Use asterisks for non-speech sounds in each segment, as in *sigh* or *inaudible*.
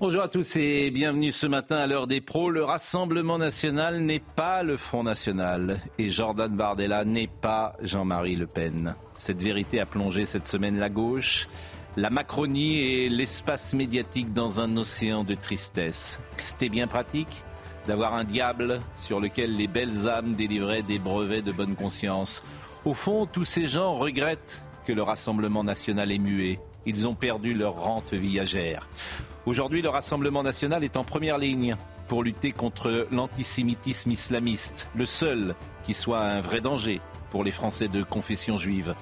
Bonjour à tous et bienvenue ce matin à l'heure des pros. Le Rassemblement national n'est pas le Front national et Jordan Bardella n'est pas Jean-Marie Le Pen. Cette vérité a plongé cette semaine la gauche, la Macronie et l'espace médiatique dans un océan de tristesse. C'était bien pratique d'avoir un diable sur lequel les belles âmes délivraient des brevets de bonne conscience. Au fond, tous ces gens regrettent que le Rassemblement national est muet. Ils ont perdu leur rente viagère. Aujourd'hui, le Rassemblement national est en première ligne pour lutter contre l'antisémitisme islamiste, le seul qui soit un vrai danger pour les Français de confession juive.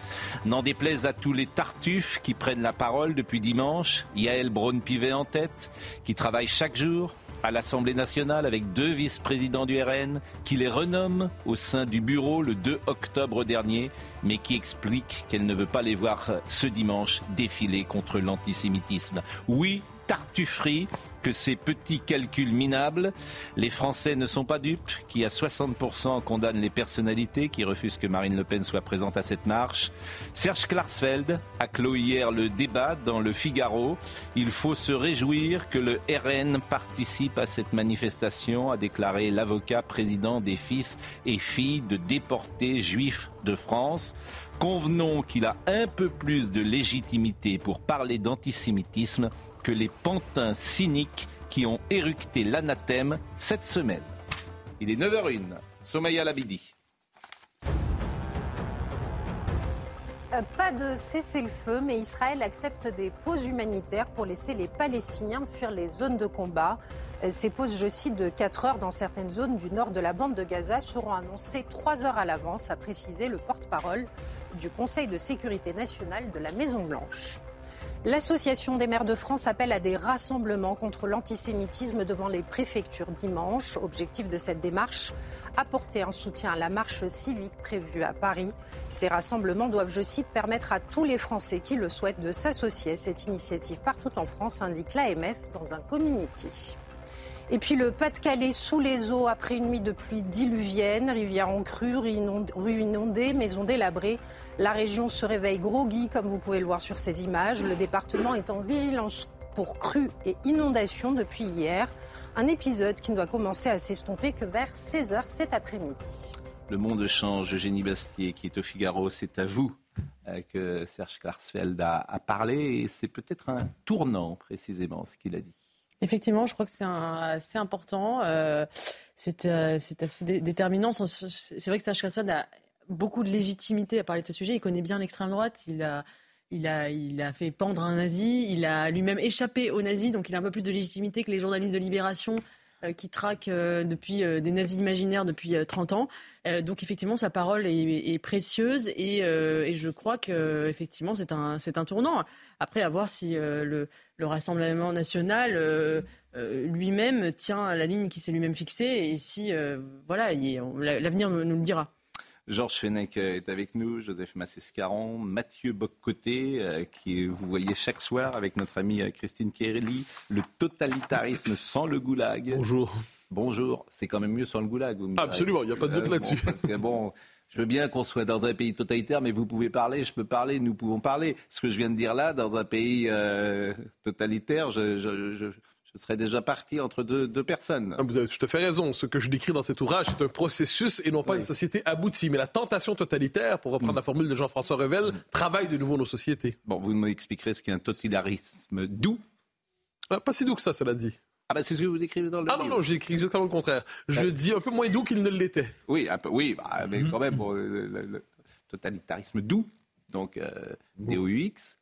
N'en déplaise à tous les tartuffes qui prennent la parole depuis dimanche, Yael Braun-Pivet en tête, qui travaille chaque jour à l'Assemblée nationale avec deux vice-présidents du RN, qui les renomme au sein du bureau le 2 octobre dernier, mais qui explique qu'elle ne veut pas les voir ce dimanche défiler contre l'antisémitisme. Oui, tartufferie que ces petits calculs minables. Les Français ne sont pas dupes, qui à 60% condamnent les personnalités qui refusent que Marine Le Pen soit présente à cette marche. Serge Klarsfeld a clos hier le débat dans le Figaro. Il faut se réjouir que le RN participe à cette manifestation, a déclaré l'avocat président des fils et filles de déportés juifs de France. Convenons qu'il a un peu plus de légitimité pour parler d'antisémitisme que les pantins cyniques qui ont éructé l'anathème cette semaine. Il est 9h01. Somaya Labidi. Euh, Pas de cessez-le-feu, mais Israël accepte des pauses humanitaires pour laisser les Palestiniens fuir les zones de combat. Euh, Ces pauses, je cite, de 4 heures dans certaines zones du nord de la bande de Gaza seront annoncées 3 heures à l'avance, a précisé le porte-parole du Conseil de sécurité nationale de la Maison-Blanche. L'Association des maires de France appelle à des rassemblements contre l'antisémitisme devant les préfectures dimanche. Objectif de cette démarche, apporter un soutien à la marche civique prévue à Paris. Ces rassemblements doivent, je cite, permettre à tous les Français qui le souhaitent de s'associer à cette initiative partout en France, indique l'AMF dans un communiqué. Et puis le Pas-de-Calais sous les eaux après une nuit de pluie diluvienne, rivière en crue, rue inond- rue inondée, maisons délabrées. La région se réveille groggy comme vous pouvez le voir sur ces images. Le département est en vigilance pour crues et inondations depuis hier. Un épisode qui ne doit commencer à s'estomper que vers 16h cet après-midi. Le monde change. Eugénie Bastier, qui est au Figaro, c'est à vous euh, que Serge Klarsfeld a parlé. Et c'est peut-être un tournant, précisément, ce qu'il a dit. Effectivement, je crois que c'est assez important. euh, c'est euh, assez dé- déterminant. Son- C'est vrai que Serge Klarsfeld a beaucoup de légitimité à parler de ce sujet. Il connaît bien l'extrême droite. Il a, il, a, il a fait pendre un nazi. Il a lui-même échappé aux nazis. Donc il a un peu plus de légitimité que les journalistes de Libération euh, qui traquent euh, depuis euh, des nazis imaginaires depuis euh, 30 ans. Euh, donc effectivement, sa parole est, précieuse et, euh, je crois que effectivement c'est un, c'est un tournant. Après, à voir si euh, le, le Rassemblement national euh, euh, lui-même tient la ligne qui s'est lui-même fixée et si euh, voilà, l'avenir nous le dira. Georges Fenech est avec nous, Joseph Massescaron, Mathieu Boccoté, euh, qui vous voyez chaque soir avec notre amie euh, Christine Kerelli, le totalitarisme sans le goulag. Bonjour. Bonjour, c'est quand même mieux sans le goulag. vous me direz. Absolument, il n'y a pas de doute Euh, là-dessus. bon, parce que bon, je veux bien qu'on soit dans un pays totalitaire, mais vous pouvez parler, je peux parler, nous pouvons parler. Ce que je viens de dire là, dans un pays euh, totalitaire, je, je, je, je serais déjà parti entre deux, deux personnes. Ah, Vous avez tout à fait raison. Ce que je décris dans cet ouvrage, c'est un processus et non pas Oui. une société aboutie. Mais la tentation totalitaire, pour reprendre la formule de Jean-François Revel, travaille de nouveau nos sociétés. Bon, vous m'expliquerez ce qu'est un totalitarisme doux. Ah, Pas si doux que ça, cela dit. Ah ben c'est ce que vous écrivez dans le Ah non, livre. non, j'ai écrit exactement le contraire. Je dis un peu moins doux qu'il ne l'était. Oui, un peu, oui, bah, mais quand même, bon, le, le- le totalitarisme doux, donc euh, DOUX,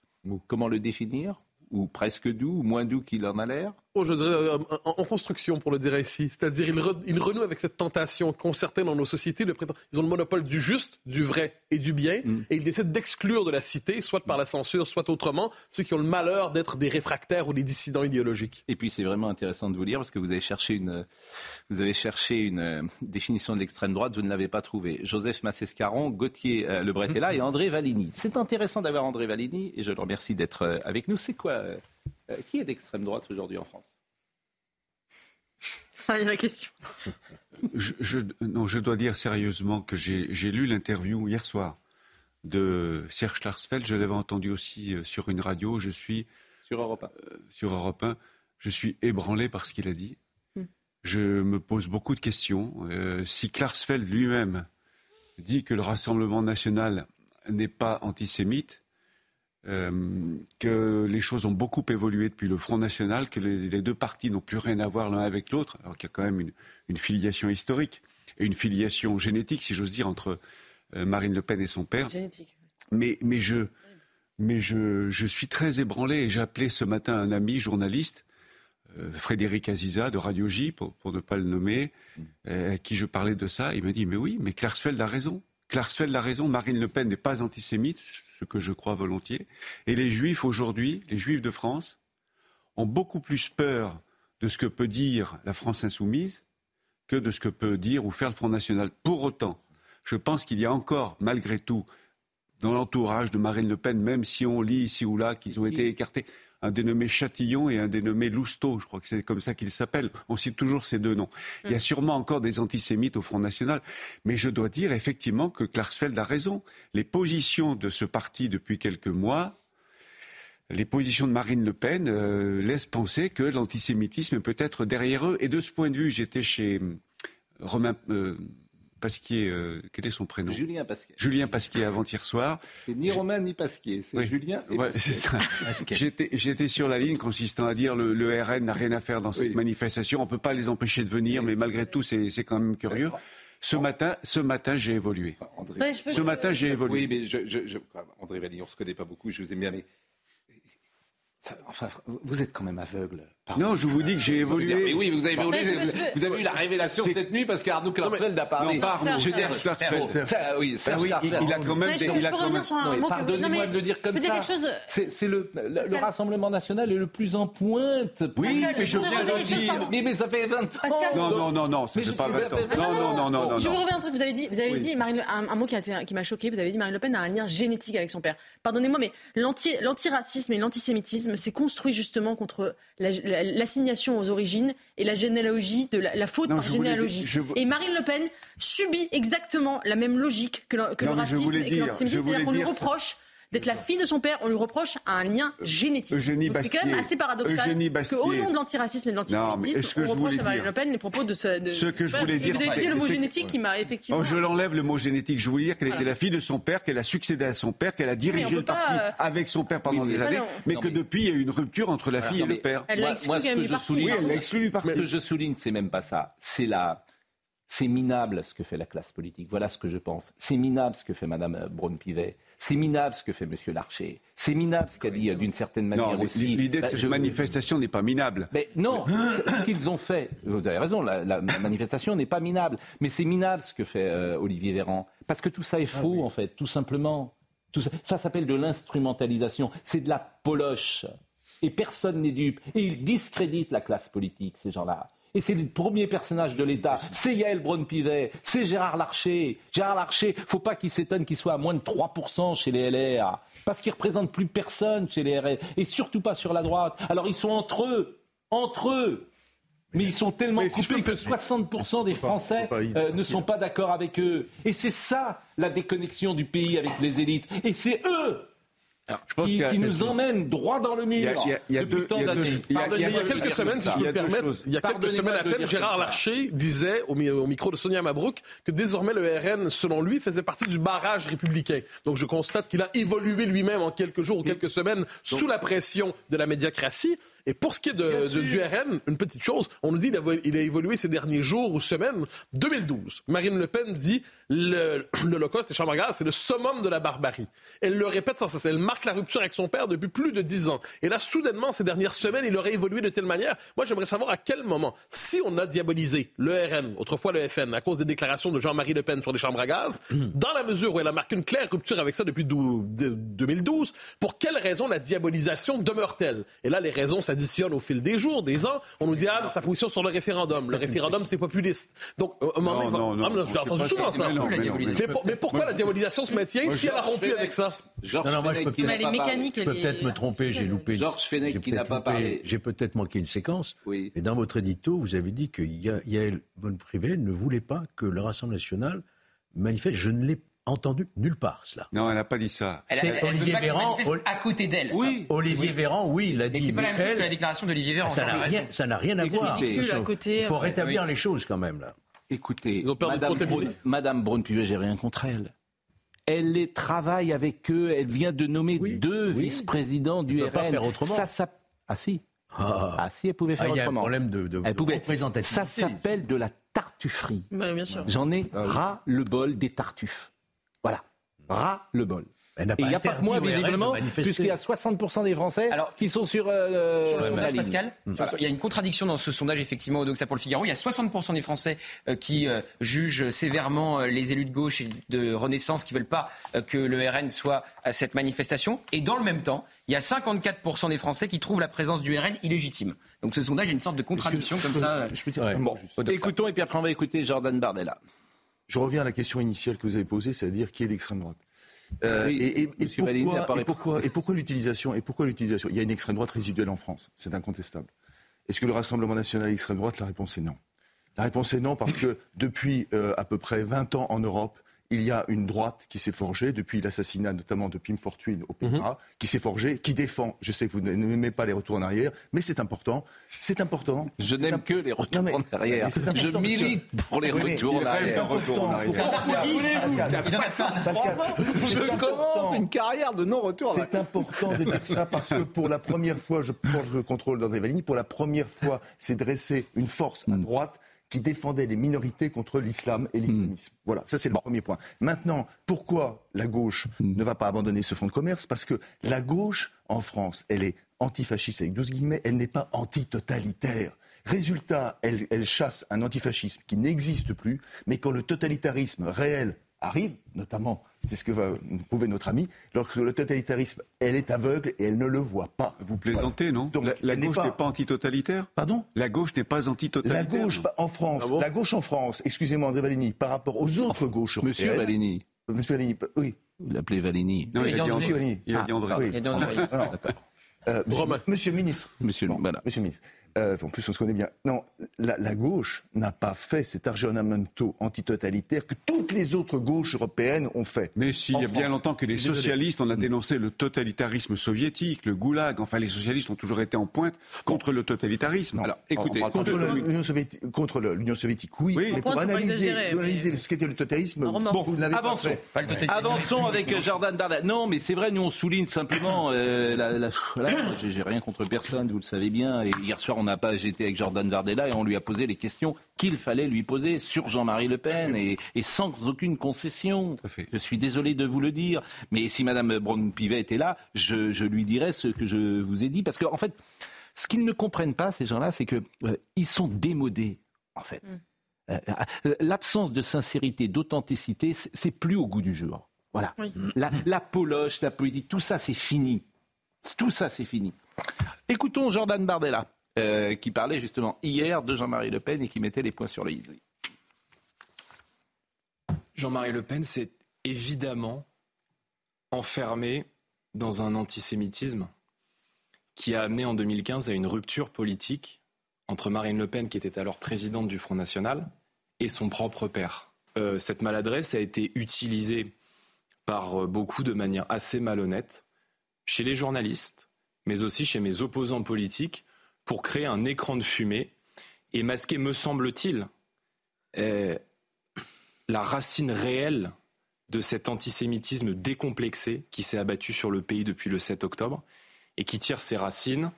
comment le définir? Ou presque doux, ou moins doux qu'il en a l'air? Je dirais, euh, en, en construction, pour le dire ainsi. C'est-à-dire, il, re- il renoue avec cette tentation qu'ont certains dans nos sociétés de prétendre. Ils ont le monopole du juste, du vrai et du bien, et ils décident d'exclure de la cité, soit par la censure, soit autrement, ceux qui ont le malheur d'être des réfractaires ou des dissidents idéologiques. Et puis c'est vraiment intéressant de vous lire parce que vous avez cherché une, vous avez cherché une euh, définition de l'extrême droite, vous ne l'avez pas trouvée. Joseph Massescaron, Gauthier euh, Lebret est là et André Valigny. C'est intéressant d'avoir André Valigny et je le remercie d'être euh, avec nous. C'est quoi euh, euh, Qui est d'extrême droite aujourd'hui en France? Ça y est la question. *laughs* Je, je- non, je dois dire sérieusement que j'ai lu l'interview hier soir de Serge Klarsfeld. Je l'avais entendu aussi euh, sur une radio. Je suis sur Europe 1 sur Europe 1. Je suis ébranlé par ce qu'il a dit. Je me pose beaucoup de questions. Euh, si Klarsfeld lui-même dit que le Rassemblement national n'est pas antisémite, euh, que les choses ont beaucoup évolué depuis le Front National, que les, les deux partis n'ont plus rien à voir l'un avec l'autre, alors qu'il y a quand même une, une filiation historique et une filiation génétique, si j'ose dire, entre euh, Marine Le Pen et son père. Génétique. Mais, mais, je, mais je, je suis très ébranlé et j'ai appelé ce matin un ami journaliste, euh, Frédéric Aziza de Radio J, pour, pour ne pas le nommer, euh, à qui je parlais de ça. Il m'a dit Mais oui, mais Klarsfeld a raison. Klarsfeld a raison, Marine Le Pen n'est pas antisémite, ce que je crois volontiers. Et les Juifs aujourd'hui, les Juifs de France, ont beaucoup plus peur de ce que peut dire la France insoumise que de ce que peut dire ou faire le Front National. Pour autant, je pense qu'il y a encore, malgré tout, dans l'entourage de Marine Le Pen, même si on lit ici ou là qu'ils ont été écartés, un dénommé Chatillon et un dénommé Lousteau, je crois que c'est comme ça qu'ils s'appellent. On cite toujours ces deux noms. Il y a sûrement encore des antisémites au Front National, mais je dois dire effectivement que Klarsfeld a raison. Les positions de ce parti depuis quelques mois, les positions de Marine Le Pen euh, laissent penser que l'antisémitisme est peut-être derrière eux. Et de ce point de vue, j'étais chez euh, Romain euh, Pasquier, euh, quel est son prénom Julien Pasquier. Julien Pasquier avant-hier soir. C'est ni Romain ni Pasquier, c'est Oui. Julien et Ouais, Pasquier. c'est ça. J'étais, sur la ligne consistant à dire le, le RN n'a rien à faire dans cette Oui. manifestation. On peut pas les empêcher de venir, mais malgré tout, c'est, quand même curieux. Ce matin, ce matin, j'ai évolué. André. Attendez, je peux- Ce matin, j'ai évolué. Oui, mais je, je, je- André Valigny, on se connaît pas beaucoup, je vous aime bien, mais ça- enfin, vous êtes quand même aveugle. Pardon. Non, je vous dis que j'ai évolué. Mais oui, vous avez, évolué, Mais vous, je peux- vous avez eu la révélation C'est- cette nuit parce qu'Arnaud Klarsfeld a parlé. Non, pas Arnaud, je veux dire, Serge Klarsfeld. Serge- ça, oui, Ah oui, il, a quand même, Non, je il peux, je a peux quand revenir sur un Non, mais mot pardonnez-moi mais de le dire comme ça. chose. C'est c'est le, le. Rassemblement national est le plus en pointe. Oui, Pascal, mais je viens de dire. Mais, mais ça fait 20 ans. Non, non, non, non, ça Mais fait je- pas vous 20 avez ans. Non, non, non, non. Je vous reviens un truc. Vous avez dit, vous avez dit un, mot qui, m'a choqué. Vous avez dit Marine Le Pen a un lien génétique avec son père. Pardonnez-moi, mais l'anti- l'antiracisme et l'antisémitisme s'est construit justement contre la- l'assignation aux origines et la généalogie de la, la faute Non, par généalogie. dire- je vou- Et Marine Le Pen subit exactement la même logique que le, que Non, le racisme et que l'antisémitisme. C'est-à-dire qu'on lui reproche d'être la fille de son père, on lui reproche un lien génétique. Eugénie Donc c'est quand même assez paradoxal qu'au nom de l'antiracisme et de l'antisémitisme, on je reproche à Marine Le Pen les propos de ce... De, Ce que je voulais dire, Vous avez utilisé le mot génétique qui m'a effectivement... Oh, je l'enlève le mot génétique. Je voulais dire qu'elle était la fille de son père, qu'elle a succédé à son père, qu'elle a dirigé le parti euh, avec son père pendant des années, mais que depuis il y a eu une rupture entre la fille et le père. Elle l'a exclu du je parti. souligne- Oui, elle l'a exclu du parti. Ce que je souligne, c'est même pas ça. C'est la. C'est minable ce que fait la classe politique. Voilà ce que je pense. C'est minable ce que fait Madame Braun-Pivet. C'est minable ce que fait Monsieur Larcher. C'est minable ce qu'a dit euh, d'une certaine manière Non, aussi. l'idée de Bah, cette je- manifestation n'est pas minable. Mais non, ce qu'ils ont fait. Vous avez raison, la, la manifestation n'est pas minable. Mais c'est minable ce que fait euh, Olivier Véran. Parce que tout ça est faux, en fait, tout simplement. Tout ça ça s'appelle de l'instrumentalisation. C'est de la poloche. Et personne n'est dupe. Et ils discréditent la classe politique, ces gens-là. Et c'est les premiers personnages de l'État. C'est Yael Braun-Pivet, c'est Gérard Larcher. Gérard Larcher, faut pas qu'il s'étonne qu'il soit à moins de 3% chez les LR. Parce qu'il représente plus personne chez les RR. Et surtout pas sur la droite. Alors ils sont entre eux. Entre eux. Mais ils sont tellement si coupés peux que me- 60% des Français euh, ne sont pas d'accord avec eux. Et c'est ça la déconnexion du pays avec les élites. Et c'est eux Je pense qui, nous emmènent droit dans le mur Il y a- depuis tant d'années. il y a- quelques semaines, si je peux me permettre, choses. il y a quelques Pardonnez-moi semaines à peine, Gérard. Larcher disait au micro de Sonia Mabrouk que désormais le RN, selon lui, faisait partie du barrage républicain. Donc je constate qu'il a évolué lui-même en quelques jours ou quelques semaines sous la pression de la médiacratie. Et pour ce qui est de, de- du RN, une petite chose, on nous dit qu'il a, il a évolué ces derniers jours ou semaines. 2012, Marine Le Pen dit le- *clears throat* l'Holocauste et chambre à gaz, c'est le summum de la barbarie. Elle le répète sans cesse. Elle marque la rupture avec son père depuis plus de dix ans. Et là, soudainement, ces dernières semaines, il aurait évolué de telle manière. Moi, j'aimerais savoir à quel moment, si on a diabolisé le RN, autrefois le FN, à cause des déclarations de Jean-Marie Le Pen sur les chambres à gaz, *clears throat* dans la mesure où elle a marqué une claire rupture avec ça depuis dou- de- 2012, pour quelle raison la diabolisation demeure-t-elle? Et là, les raisons au fil des jours, des ans. On nous dit, ah, sa position sur le référendum. Le référendum, c'est populiste. Donc, euh, un moment, non. Ah, mais j'ai entendu pas souvent ça. Mais pourquoi la diabolisation se maintient si elle a rompu avec ça? Georges Non, non, moi, je peux pas peut-être me tromper, j'ai loupé. Georges Fenech j'ai qui n'a peut-être pas parlé. J'ai peut-être manqué une séquence. Oui. Mais dans votre édito, vous avez dit que Ya- Yael von Privé ne voulait pas que le Rassemblement national manifeste. Je ne l'ai entendu nulle part, cela. Non, elle n'a pas dit ça. C'est Olivier Véran, Ol- à côté d'elle. Oui. Olivier Véran, oui, il l'a dit. c'est pas la même chose que la déclaration d'Olivier Véran. ça n'a rien, ça n'a rien à voir. Écoutez, Ridicule à côté, Il faut rétablir oui. les choses quand même là. Écoutez, Ils ont perdu Madame, de. Braun, Madame Braun-Pivet, j'ai rien contre elle. Elle les travaille avec eux. Elle vient de nommer Oui, deux oui. vice-présidents du peut RN. pas faire autrement. Ça, ça... Ah si. Ah. Ah si, elle pouvait faire Ah, il y a un autrement. problème de, de- elle de pouvait. représentativité. Ça s'appelle de la tartufferie. Sûr. J'en ai ras le bol des tartuffes. Voilà. Ras le bol. Elle n'a Et il n'y a pas que moi, visiblement, puisqu'il y a 60% des Français Alors, qui sont sur, euh, Sur le sondage, ligne. Pascal, sur le- il y a une contradiction dans ce sondage, effectivement, au Doxa pour le Figaro. Il y a 60% des Français euh, qui euh, jugent sévèrement euh, les élus de gauche et de Renaissance qui veulent pas euh, que le RN soit à cette manifestation. Et dans le même temps, il y a 54% des Français qui trouvent la présence du RN illégitime. Donc ce sondage a une sorte de contradiction comme ça. Je peux dire Ouais. Doxa. Écoutons et puis après on va écouter Jordan Bardella. Je reviens à la question initiale que vous avez posée, c'est-à-dire qui est d'extrême droite. Euh, Oui, et, et- et pourquoi, et, pourquoi, et pourquoi l'utilisation Et pourquoi l'utilisation Il y a une extrême droite résiduelle en France, c'est incontestable. Est-ce que le Rassemblement national est extrême droite? La réponse est non. La réponse est non parce que depuis euh, à peu près 20 ans en Europe, il y a une droite qui s'est forgée depuis l'assassinat notamment de Pim Fortuyn au Pays-Bas, qui s'est forgée, qui défend. Je sais que vous n'aimez pas les retours en arrière, mais c'est important. C'est important. Je n'aime que les retours Non, mais- en arrière. Je que- milite pour les Oui, retours en arrière. Je commence une carrière de non-retour en arrière. C'est important de dire ça parce que pour la première fois, je porte le contrôle d'André Valigny, pour la première fois, c'est dressé une force à droite qui défendait les minorités contre l'islam et l'islamisme. Voilà, ça c'est le premier point. Maintenant, pourquoi la gauche ne va pas abandonner ce fonds de commerce? Parce que la gauche, en France, elle est antifasciste avec 12 guillemets, elle n'est pas antitotalitaire. Résultat, elle, elle chasse un antifascisme qui n'existe plus, mais quand le totalitarisme réel arrive, notamment, c'est ce que va prouver notre ami, lorsque le totalitarisme, elle est aveugle et elle ne le voit pas. Vous plaisantez, non Donc, La, la elle n'est gauche pas- n'est pas antitotalitaire Pardon La gauche n'est pas La antitotalitaire gauche non bah, en France, Ah bon la gauche en France, excusez-moi André Valigny, par rapport aux autres gauches Monsieur européennes- Valény. Monsieur Valigny, oui. Vous l'appelez Valény. Non, il a dit André. André. Valigny. Il a dit André. Oui. Il y a des André. Alors, euh, monsieur, le ministre. Monsieur, Bon, voilà. Monsieur le ministre. Euh, en plus, on se connaît bien. Non, la, la gauche n'a pas fait cet aggiornamento antitotalitaire que toutes les autres gauches européennes ont fait. Mais s'il En y a bien longtemps que les Désolé. socialistes, on a dénoncé le totalitarisme soviétique, le goulag. Enfin, les socialistes ont toujours été en pointe contre le totalitarisme. Alors, écoutez, on Contre l'Union soviétique, contre le- l'Union soviétique, oui, Oui. mais pour analyser, analyser mais- ce qu'était le totalitarisme, remarque. vous ne l'avez pas avançons. fait. Pas le totalitarisme. Avançons avec Jordan Bardella. Non, mais c'est vrai, nous on souligne simplement. euh, la, *coughs* j'ai j'ai rien contre personne, vous le savez bien. Et hier soir, on n'a pas j'étais avec Jordan Bardella et on lui a posé les questions qu'il fallait lui poser sur Jean-Marie Le Pen et, et sans aucune concession. Je suis désolé de vous le dire, mais si Madame Braun-Pivet était là, je, je lui dirais ce que je vous ai dit, parce qu'en en fait, ce qu'ils ne comprennent pas ces gens-là, c'est que euh, ils sont démodés, en fait. Euh, euh, L'absence de sincérité, d'authenticité, c'est- c'est plus au goût du jour. Voilà. Oui. La, la poloche, la politique, tout ça, c'est fini. Tout ça, c'est fini. Écoutons Jordan Bardella, euh, qui parlait justement hier de Jean-Marie Le Pen et qui mettait les points sur les i. Jean-Marie Le Pen s'est évidemment enfermé dans un antisémitisme qui a amené en 2015 à une rupture politique entre Marine Le Pen, qui était alors présidente du Front National, et son propre père. Euh, cette maladresse a été utilisée par euh, beaucoup de manière assez malhonnête chez les journalistes, mais aussi chez mes opposants politiques, pour créer un écran de fumée et masquer, me semble-t-il, euh, la racine réelle de cet antisémitisme décomplexé qui s'est abattu sur le pays depuis le 7 octobre et qui tire ses racines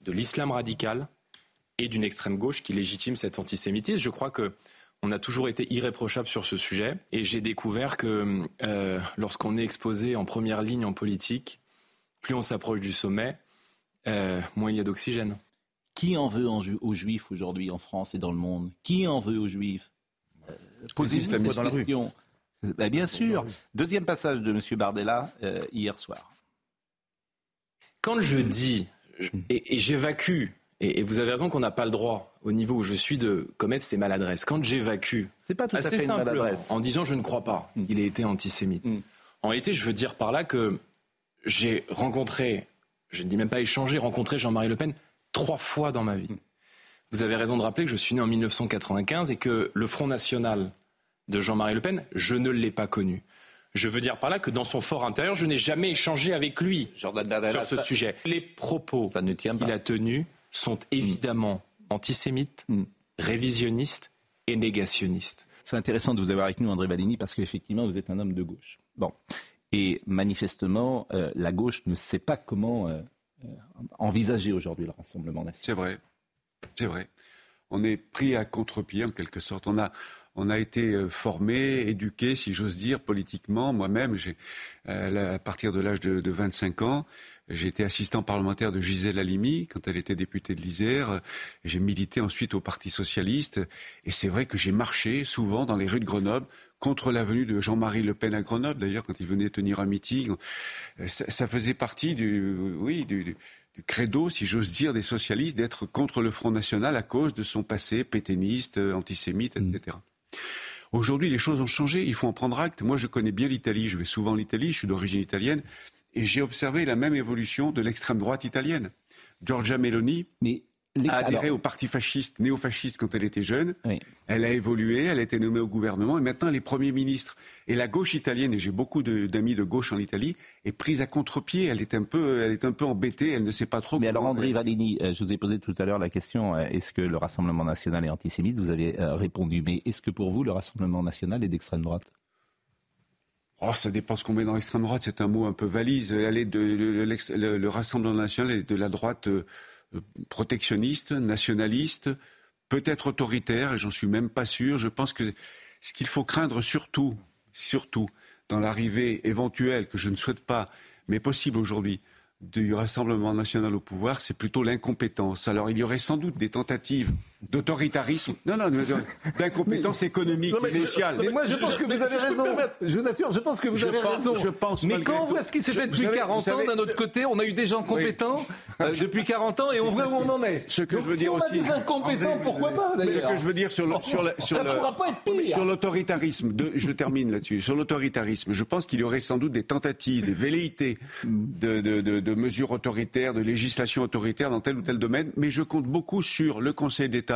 de l'islam radical et d'une extrême gauche qui légitime cet antisémitisme. Je crois que on a toujours été irréprochable sur ce sujet et j'ai découvert que euh, lorsqu'on est exposé en première ligne en politique, plus on s'approche du sommet, euh, moins il y a d'oxygène. Qui en veut aux juifs aujourd'hui en France et dans le monde? Qui en veut aux juifs? Euh, Posez-vous cette question. Ben, bien sûr. Deuxième passage de M. Bardella euh, hier soir. Quand je dis et j'évacue et, vous avez raison qu'on n'a pas le droit, au niveau où je suis, de commettre ces maladresses. Quand j'évacue, c'est pas tout à fait en disant je ne crois pas mm. qu'il ait été antisémite. Mm. En réalité, je veux dire par là que j'ai rencontré, je ne dis même pas échangé, rencontré Jean-Marie Le Pen trois fois dans ma vie. Mm. Vous avez raison de rappeler que je suis né en 1995 et que le Front National de Jean-Marie Le Pen, je ne l'ai pas connu. Je veux dire par là que dans son fort intérieur, je n'ai jamais échangé avec lui sur ce sujet. Les propos qu'il a tenus sont évidemment antisémites, mm. révisionnistes et négationnistes. C'est intéressant de vous avoir avec nous, André Valini, parce qu'effectivement, vous êtes un homme de gauche. Bon. Et manifestement, euh, la gauche ne sait pas comment euh, euh, envisager aujourd'hui le Rassemblement national. C'est vrai. C'est vrai. On est pris à contre-pied, en quelque sorte. On a, on a été formé, éduqué, si j'ose dire, politiquement. Moi-même, à partir de l'âge de, de 25 ans, j'ai été assistant parlementaire de Gisèle Halimi quand elle était députée de l'Isère. J'ai milité ensuite au Parti socialiste. Et c'est vrai que j'ai marché souvent dans les rues de Grenoble contre la venue de Jean-Marie Le Pen à Grenoble. D'ailleurs, quand il venait tenir un meeting, ça, faisait partie du, oui, du, du credo, si j'ose dire, des socialistes d'être contre le Front National à cause de son passé pétainiste, antisémite, etc. Mm. Aujourd'hui, les choses ont changé. Il faut en prendre acte. Moi, je connais bien l'Italie. Je vais souvent en Italie. Je suis d'origine italienne. Et j'ai observé la même évolution de l'extrême droite italienne. Giorgia Meloni a adhéré au parti fasciste, néo-fasciste quand elle était jeune. Elle a évolué, elle a été nommée au gouvernement et maintenant elle est Premier ministre. Et la gauche italienne, et j'ai beaucoup d'amis de, gauche en Italie, est prise à contre-pied. Elle est un peu, elle est un peu embêtée, elle ne sait pas trop. Mais alors André Valini, euh, je vous ai posé tout à l'heure la question euh, est-ce que le Rassemblement national est antisémite? Vous avez euh, répondu. Mais est-ce que pour vous le Rassemblement national est d'extrême droite? Oh, ça dépend ce qu'on met dans l'extrême droite. C'est un mot un peu valise. De, le, Rassemblement national est de la droite euh, protectionniste, nationaliste, peut-être autoritaire, et j'en suis même pas sûr. Je pense que ce qu'il faut craindre surtout, surtout, dans l'arrivée éventuelle, que je ne souhaite pas, mais possible aujourd'hui, du Rassemblement national au pouvoir, c'est plutôt l'incompétence. Alors il y aurait sans doute des tentatives d'autoritarisme, non, non, d'incompétence *laughs* économique et sociale. Mais moi, je pense que vous avez raison. Je vous assure, je pense que vous avez raison. Je pense. Mais quand on voit ce qui s'est fait depuis 40 ans, d'un autre côté, on a eu des gens compétents euh, depuis 40 ans et on voit où on en est. Ce que je veux dire on aussi. A des incompétents, pourquoi pas d'ailleurs Ce que je veux dire sur l'autoritarisme, je termine là-dessus. Sur l'autoritarisme, je pense qu'il y aurait sans doute des tentatives, des velléités de, de, de, de mesures autoritaires, de législation autoritaire dans tel ou tel domaine, mais je compte beaucoup sur le Conseil d'État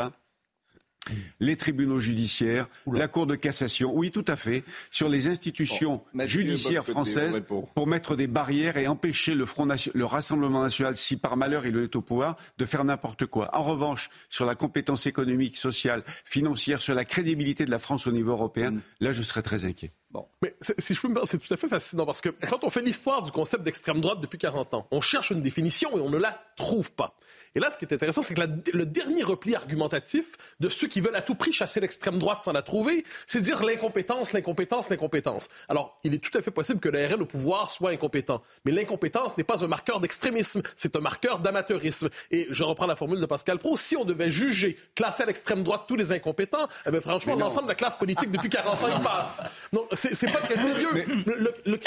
les tribunaux judiciaires, la Cour de cassation, oui, tout à fait, sur les institutions judiciaires françaises pour mettre des barrières et empêcher le, Front le Rassemblement national, si par malheur il est au pouvoir, de faire n'importe quoi. En revanche, sur la compétence économique, sociale, financière, sur la crédibilité de la France au niveau européen, mm. là, je serais très inquiet. Bon. Mais si je peux me c'est tout à fait fascinant parce que quand on fait l'histoire du concept d'extrême droite depuis 40 ans, on cherche une définition et on ne la trouve pas. Et là, ce qui est intéressant, c'est que le dernier repli argumentatif de ceux qui veulent à tout prix chasser l'extrême droite sans la trouver, c'est dire l'incompétence, l'incompétence, l'incompétence. Alors, il est tout à fait possible que le RN au pouvoir soit incompétent. Mais l'incompétence n'est pas un marqueur d'extrémisme, c'est un marqueur d'amateurisme. Et je reprends la formule de Pascal Pro, si on devait juger, classer à l'extrême droite tous les incompétents, eh bien, franchement, l'ensemble de la classe politique depuis 40 ans, il passe. Non, c'est pas très sérieux. le, le,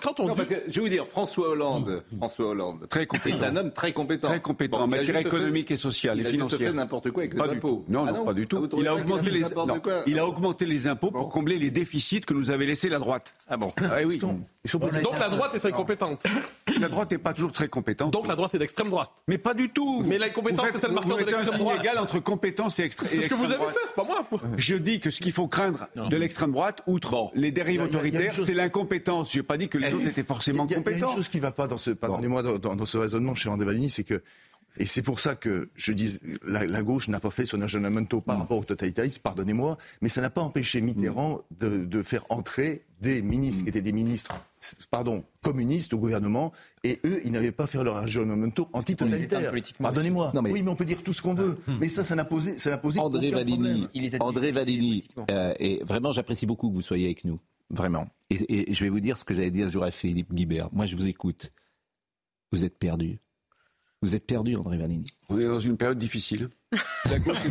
quand on dit... je vais vous dire, François Hollande, François Hollande, très compétent. un homme très compétent. Très compétent économique et sociale et financière. Il a fait n'importe quoi avec les impôts. Non, non, ah pas du tout. Il a augmenté les, il a augmenté les impôts pour combler les déficits que nous avait laissés la droite. Ah bon ah oui. Donc la droite est incompétente. *coughs* La droite n'est pas toujours très compétente. Donc la droite est d'extrême droite. Mais pas du tout. Mais l'incompétence est le marqueur de l'extrême droite. égal entre compétence et extrême C'est ce que vous avez fait, c'est pas moi. Je dis que ce qu'il faut craindre de l'extrême droite, outre les dérives autoritaires, c'est l'incompétence. Je n'ai pas dit que les autres étaient forcément compétents. Il y a une chose qui ne va pas dans ce, pardonnez-moi, dans ce raisonnement chez André c'est que Et c'est pour ça que je dis, la, la gauche n'a pas fait son aggiornamento par rapport au totalitarisme, pardonnez-moi, mais ça n'a pas empêché Mitterrand de, de faire entrer des ministres qui étaient des ministres, pardon, communistes au gouvernement, et eux, ils n'avaient pas fait leur aggiornamento antitotalitaire. Pardonnez-moi. Mais- Oui, mais on peut dire tout ce qu'on veut. Mais ça, ça n'a posé, ça n'a posé André aucun André politiquement. euh, et vraiment j'apprécie beaucoup que vous soyez avec nous, vraiment. Et, et je vais vous dire ce que j'allais dire ce jour à Philippe Guibert. Moi je vous écoute. Vous êtes perdu. Vous êtes perdu, André Valigny. On est dans une période difficile. *laughs* Gauche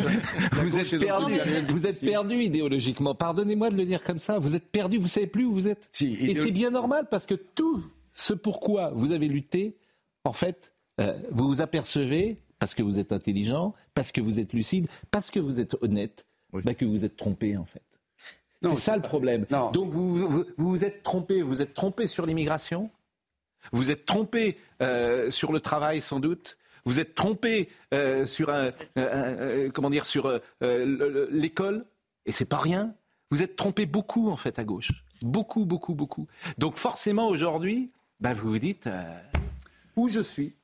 Vous êtes perdu. Vous êtes perdu idéologiquement. Pardonnez-moi de le dire comme ça. Vous êtes perdu. Vous savez plus où vous êtes. Si, Et c'est bien normal parce que tout ce pourquoi vous avez lutté, en fait, euh, vous vous apercevez parce que vous êtes intelligent, parce que vous êtes lucide, parce que vous êtes honnête, bah, que vous êtes trompé en fait. C'est ça le problème. Non. Donc vous, vous vous vous êtes trompé. Vous êtes trompé sur l'immigration. Vous êtes trompé euh, sur le travail sans doute. Vous êtes trompé euh, sur un, euh, comment dire sur le- le- l'école et c'est pas rien. Vous êtes trompé beaucoup en fait à gauche, beaucoup beaucoup beaucoup. Donc forcément aujourd'hui, bah, vous vous dites où je suis.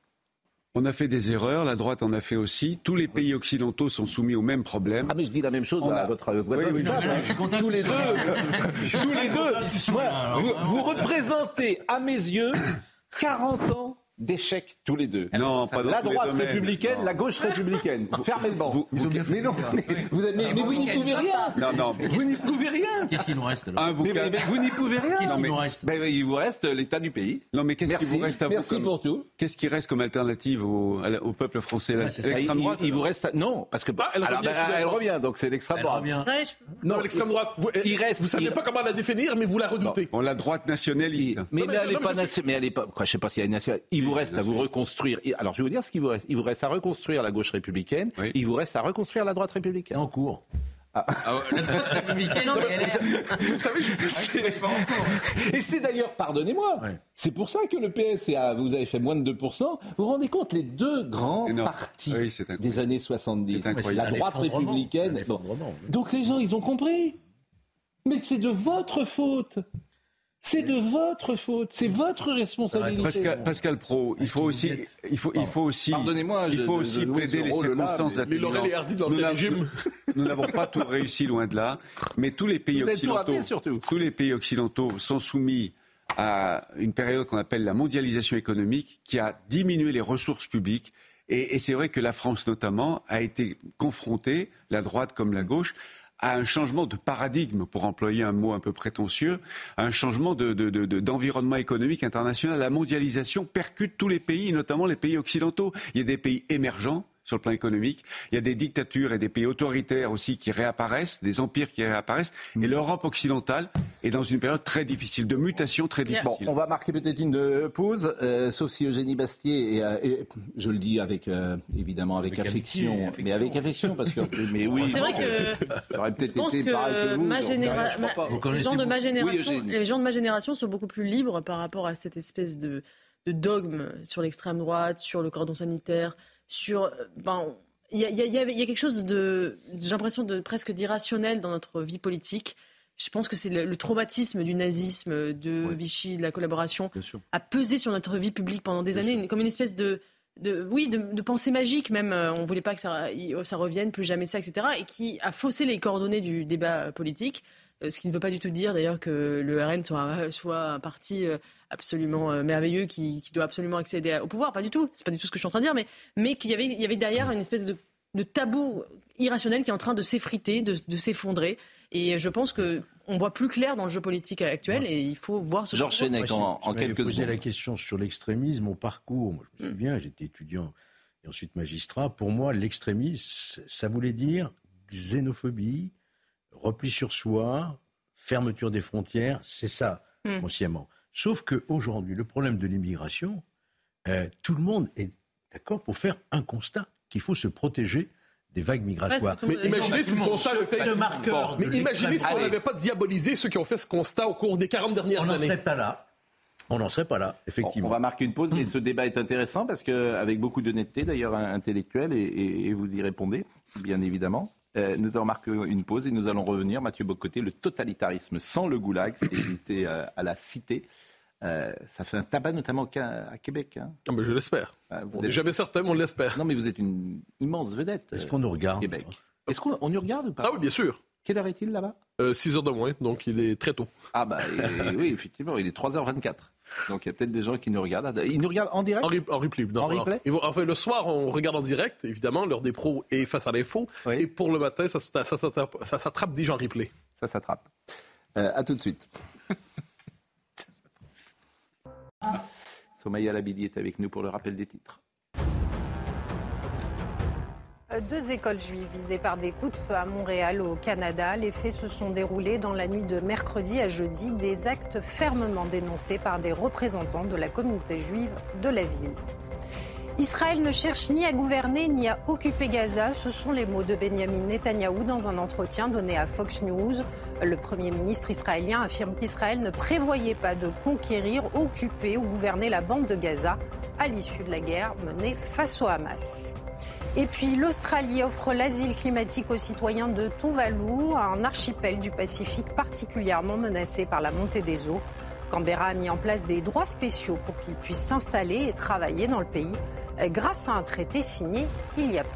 On a fait des erreurs, la droite en a fait aussi. Tous les pays occidentaux sont soumis au même problème. Ah mais je dis la même chose On à a- votre voisin. Oui, oui, je- hein. tous les deux, tous les deux. Vous représentez à mes yeux 40 ans d'échecs tous les deux. Non, pas dans la droite républicaine, Non. la gauche républicaine. Fermez le banc. Vous- vous- mais non, mais, vous, avez- mais- mais vous n'y pouvez rien. Non, non. Vous n'y pouvez rien. Qu'est-ce qu'il nous reste alors vous Mais, mais- mais vous n'y pouvez rien. Qu'est-ce qu'il nous reste ben, il vous reste l'état du pays. Non, mais qu'est-ce qui vous reste à vous merci comme- pour tout. Qu'est-ce qui reste comme alternative au, peuple français l'extrême Il- droite il, il vous reste non parce que Bah, elle alors, revient, elle revient donc c'est l'extrême Elle droite. revient. Ouais, je- Non, l'extrême droite. Vous, il reste- Vous savez pas comment la définir, mais vous la redoutez. Bon, la droite nationaliste. Mais, elle est mais pas mais elle est pas. Quoi, je sais pas s'il y a une nation. Il vous reste à vous reconstruire. Et- Alors je vais vous dire ce qu'il vous reste. Il vous reste à reconstruire la gauche républicaine. Oui. Il vous reste à reconstruire la droite républicaine. en cours. *laughs* Républicaine, Non, mais-. Vous savez, je Et c'est d'ailleurs, pardonnez-moi, Ouais. c'est pour ça que le PS, est à- vous avez fait moins de 2%. Vous vous rendez compte, les deux grands partis Oui, des années 70, C'est incroyable. la droite républicaine. Bon. Donc les gens, ils ont compris. Mais c'est de votre faute. C'est de votre faute. C'est votre responsabilité. Pascal, Pascal Pro, il faut aussi, il faut, il faut aussi, Pardonnez-moi, il faut aussi plaider les circonstances mais- Hardy l'ancien Nous n'avons- régime. *laughs* Nous n'avons pas tout réussi loin de là, mais tous les pays Vous raté, occidentaux, surtout. tous les pays occidentaux sont soumis à une période qu'on appelle la mondialisation économique, qui a diminué les ressources publiques. Et, et c'est vrai que la France, notamment, a été confrontée, la droite comme la gauche, à un changement de paradigme, pour employer un mot un peu prétentieux, à un changement de- de- de- d'environnement économique international. La mondialisation percute tous les pays, notamment les pays occidentaux. Il y a des pays émergents sur le plan économique. Il y a des dictatures et des pays autoritaires aussi qui réapparaissent, des empires qui réapparaissent. Et l'Europe occidentale est dans une période très difficile, de mutation très Bon, difficile. on va marquer peut-être une euh, pause, euh, sauf si Eugénie Bastier, et, euh, et je le dis avec euh, évidemment avec, Avec affection, amitié, affection. mais avec affection parce que *laughs* mais oui, C'est vrai que *laughs* ça aurait peut-être je pense été pareil que vous. ma généra-. Vous les gens de ma génération, Oui, les gens de ma génération sont beaucoup plus libres par rapport à cette espèce de, de dogme sur l'extrême droite, sur le cordon sanitaire, sur ben, il y a, y y y quelque chose de, j'ai l'impression de presque d'irrationnel dans notre vie politique. Je pense que c'est le, le traumatisme du nazisme, de Vichy, de la collaboration, a pesé sur notre vie publique pendant des années, comme une espèce de, de oui, de, de pensée magique même. On voulait pas que ça, ça revienne, plus jamais ça, etc. Et qui a faussé les coordonnées du débat politique. Euh, Ce qui ne veut pas du tout dire d'ailleurs que le RN soit, un- *laughs* soit un parti euh, absolument euh, merveilleux qui, qui doit absolument accéder au pouvoir. Pas du tout. C'est pas du tout ce que je suis en train de dire, mais, mais qu'il y avait, il y avait derrière une espèce de, de tabou irrationnel qui est en train de s'effriter, de, de s'effondrer. Et je pense que on voit plus clair dans le jeu politique actuel et il faut voir ce Georges. Fenech en, en quelques posé secondes. la question sur l'extrémisme, mon parcours, moi, je me souviens, j'étais étudiant et ensuite magistrat. Pour moi, l'extrémisme, ça voulait dire xénophobie, repli sur soi, fermeture des frontières, c'est ça, Mm. consciemment. Sauf qu'aujourd'hui, le problème de l'immigration, euh, tout le monde est d'accord pour faire un constat qu'il faut se protéger des vagues migratoires. Mais imaginez si le constat le fait. Ce marqueur Mais de imaginez si on n'avait pas diabolisé ceux qui ont fait ce constat au cours des 40 dernières On n'en années. serait pas là. On n'en serait pas là, effectivement. on va marquer une pause, mais ce débat est intéressant parce que, avec beaucoup d'honnêteté, d'ailleurs intellectuelle, et, et- et vous y répondez, bien évidemment. Euh, nous allons marquer une pause et nous allons revenir, Mathieu Bocoté, le totalitarisme sans le goulag, c'est évité euh, à la cité, Euh, ça fait un tabac notamment à Québec. Hein. Ah, mais je l'espère. Ah, êtes- jamais certain, mais on l'espère. Non, mais vous êtes une immense vedette. Est-ce euh, qu'on nous regarde Québec. Est-ce qu'on on nous regarde ou pas? Ah oui, bien sûr. Quelle heure est-il là-bas? 6 heures de moins, donc il est très tôt. Ah bah et- oui, effectivement, il est 3h24. Donc il y a peut-être des gens qui nous regardent. Ils nous regardent en direct? En, re- en replay. non, En alors, replay? Ils vont- enfin, le soir, on regarde en direct, évidemment, l'heure des pros et face à l'info. Oui. Et pour le matin, ça, ça, s'attrape- ça s'attrape déjà en replay. Ça s'attrape. Euh, à tout de suite. *laughs* Somaya Labidi est avec nous pour le rappel des titres. Deux écoles juives visées par des coups de feu à Montréal, au Canada. Les faits se sont déroulés dans la nuit de mercredi à jeudi. Des actes fermement dénoncés par des représentants de la communauté juive de la ville. Israël ne cherche ni à gouverner ni à occuper Gaza. Ce sont les mots de Benjamin Netanyahou dans un entretien donné à Fox News. Le Premier ministre israélien affirme qu'Israël ne prévoyait pas de conquérir, occuper ou gouverner la bande de Gaza à l'issue de la guerre menée face au Hamas. Et puis l'Australie offre l'asile climatique aux citoyens de Tuvalu, un archipel du Pacifique particulièrement menacé par la montée des eaux. Canberra a mis en place des droits spéciaux pour qu'ils puissent s'installer et travailler dans le pays euh, grâce à un traité signé il y a peu.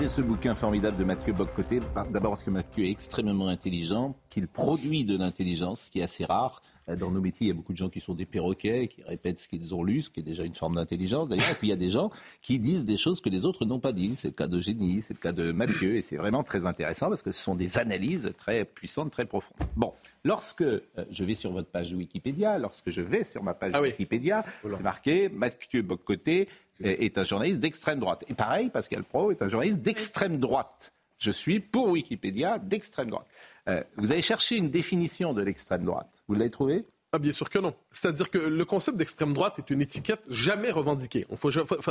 C'est ce bouquin formidable de Mathieu Boccoté. D'abord parce que Mathieu est extrêmement intelligent, qu'il produit de l'intelligence, ce qui est assez rare. Euh, Dans nos métiers, il y a beaucoup de gens qui sont des perroquets, qui répètent ce qu'ils ont lu, ce qui est déjà une forme d'intelligence d'ailleurs. Et puis il y a des gens qui disent des choses que les autres n'ont pas dit. C'est le cas d'Eugénie, c'est le cas de Mathieu, et c'est vraiment très intéressant parce que ce sont des analyses très puissantes, très profondes. Bon, lorsque euh, je vais sur votre page Wikipédia, lorsque je vais sur ma page Ah oui. Wikipédia, c'est marqué Mathieu Boccoté est est un journaliste d'extrême droite. Et pareil, Pascal Pro est un journaliste d'extrême droite. Je suis pour Wikipédia d'extrême droite. Euh, vous avez cherché une définition de l'extrême droite. Vous l'avez trouvée Ah, bien sûr que non. C'est-à-dire que le concept d'extrême droite est une étiquette jamais revendiquée.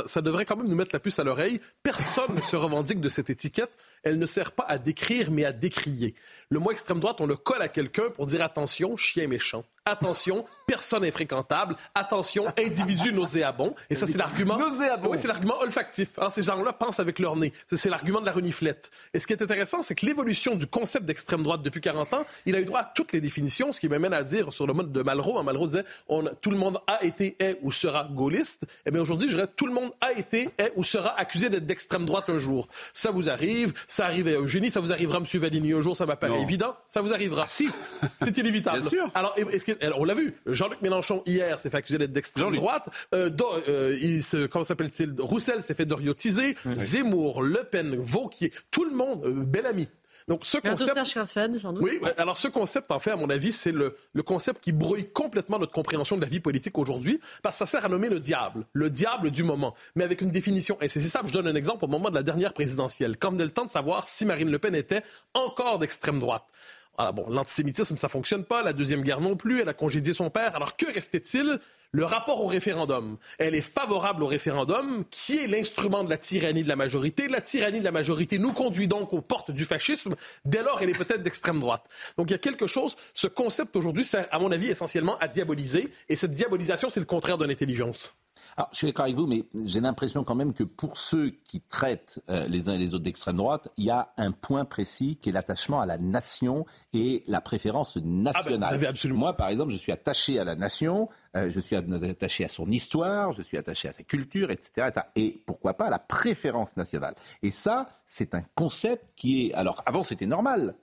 Ça devrait quand même nous mettre la puce à l'oreille. Personne *laughs* ne se revendique de cette étiquette. Elle ne sert pas à décrire, mais à décrier. Le mot extrême droite, on le colle à quelqu'un pour dire attention, chien méchant. Attention, personne infréquentable. Attention, individu nauséabond. Et ça, c'est l'argument. Nauséabond. Oui, c'est l'argument olfactif. hein. Ces gens-là pensent avec leur nez. C'est- l'argument de la reniflette. Et ce qui est intéressant, c'est que l'évolution du concept d'extrême droite depuis 40 ans, il a eu droit à toutes les définitions, ce qui m'amène à dire sur le mode de Malraux. hein, Malraux disait on, tout le monde a été, est ou sera gaulliste. Eh bien, aujourd'hui, je dirais tout le monde a été, est ou sera accusé d'être d'extrême droite un jour. Ça vous arrive, ça arrive à Eugénie, ça vous arrivera M. Valigny un jour, ça m'apparaît Non. évident. Ça vous arrivera. Si. *laughs* C'est inévitable. Bien sûr. Alors, est-ce que- alors, on l'a vu. Jean-Luc Mélenchon, hier, s'est fait accuser d'être d'extrême droite. Euh, Do- euh, il se, comment s'appelle-t-il? Roussel s'est fait doriotiser. Zemmour, Le Pen, Vauquier, tout le monde, euh, bel ami. Donc, ce concept. Sans doute. Oui, alors ce concept, en fait, à mon avis, c'est le, le concept qui brouille complètement notre compréhension de la vie politique aujourd'hui, parce que ça sert à nommer le diable, le diable du moment, mais avec une définition insaisissable. Je donne un exemple au moment de la dernière présidentielle, quand venait le temps de savoir si Marine Le Pen était encore d'extrême droite. Ah bon, l'antisémitisme, ça fonctionne pas, la Deuxième Guerre non plus, elle a congédié son père. Alors que restait-il Le rapport au référendum. Elle est favorable au référendum, qui est l'instrument de la tyrannie de la majorité. La tyrannie de la majorité nous conduit donc aux portes du fascisme. Dès lors, elle est peut-être d'extrême droite. Donc il y a quelque chose, ce concept aujourd'hui sert, à mon avis, essentiellement à diaboliser. Et cette diabolisation, c'est le contraire de l'intelligence. Alors, je suis d'accord avec vous, mais j'ai l'impression quand même que pour ceux qui traitent euh, les uns et les autres d'extrême droite, il y a un point précis qui est l'attachement à la nation et la préférence nationale. Ah ben, vous absolument- Moi, par exemple, je suis attaché à la nation, euh, je suis attaché à son histoire, je suis attaché à sa culture, etc., etc. Et pourquoi pas à la préférence nationale. Et ça, c'est un concept qui est... Alors, avant, c'était normal.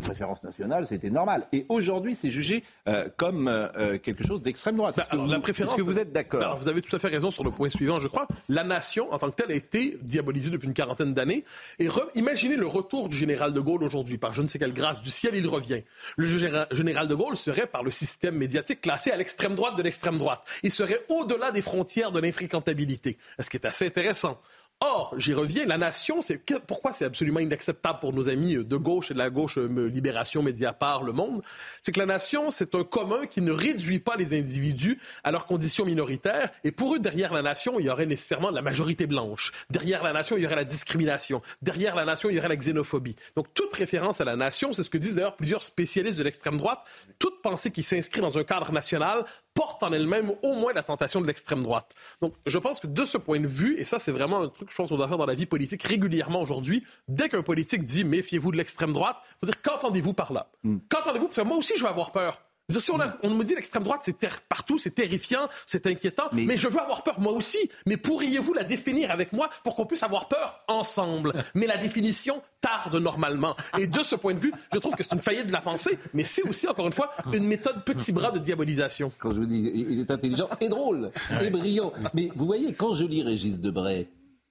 Préférence nationale, c'était normal. Et aujourd'hui, c'est jugé euh, comme euh, euh, quelque chose d'extrême droite. Est-ce que alors, vous- la préférence. Est-ce que vous êtes d'accord Alors, vous avez tout à fait raison sur le point suivant, je crois. La nation, en tant que telle, a été diabolisée depuis une quarantaine d'années. Et re- imaginez le retour du général de Gaulle aujourd'hui. Par je ne sais quelle grâce du ciel, il revient. Le général, général de Gaulle serait, par le système médiatique, classé à l'extrême droite de l'extrême droite. Il serait au-delà des frontières de l'infréquentabilité. Ce qui est assez intéressant. Or, j'y reviens, la nation, c'est pourquoi c'est absolument inacceptable pour nos amis de gauche et de la gauche, euh, Libération, Mediapart, Le Monde, c'est que la nation, c'est un commun qui ne réduit pas les individus à leurs conditions minoritaires. Et pour eux, derrière la nation, il y aurait nécessairement la majorité blanche. Derrière la nation, il y aurait la discrimination. Derrière la nation, il y aurait la xénophobie. Donc, toute référence à la nation, c'est ce que disent d'ailleurs plusieurs spécialistes de l'extrême droite, toute pensée qui s'inscrit dans un cadre national porte en elle-même au moins la tentation de l'extrême droite. Donc, je pense que de ce point de vue, et ça, c'est vraiment un truc que je pense qu'on doit faire dans la vie politique régulièrement aujourd'hui, dès qu'un politique dit méfiez-vous de l'extrême droite, il faut dire qu'entendez-vous par là? Qu'entendez-vous? Parce que moi aussi, je vais avoir peur. Dire, si on, a- on me dit l'extrême droite, c'est ter- partout, c'est terrifiant, c'est inquiétant, mais... je veux avoir peur moi aussi. Mais pourriez-vous la définir avec moi pour qu'on puisse avoir peur ensemble? *laughs* Mais la définition tarde normalement. Et de ce point de vue, je trouve que c'est une faillite de la pensée, mais c'est aussi, encore une fois, une méthode petit bras de diabolisation. Quand je vous dis, il est intelligent et drôle et brillant. Mais vous voyez, quand je lis Régis Debray,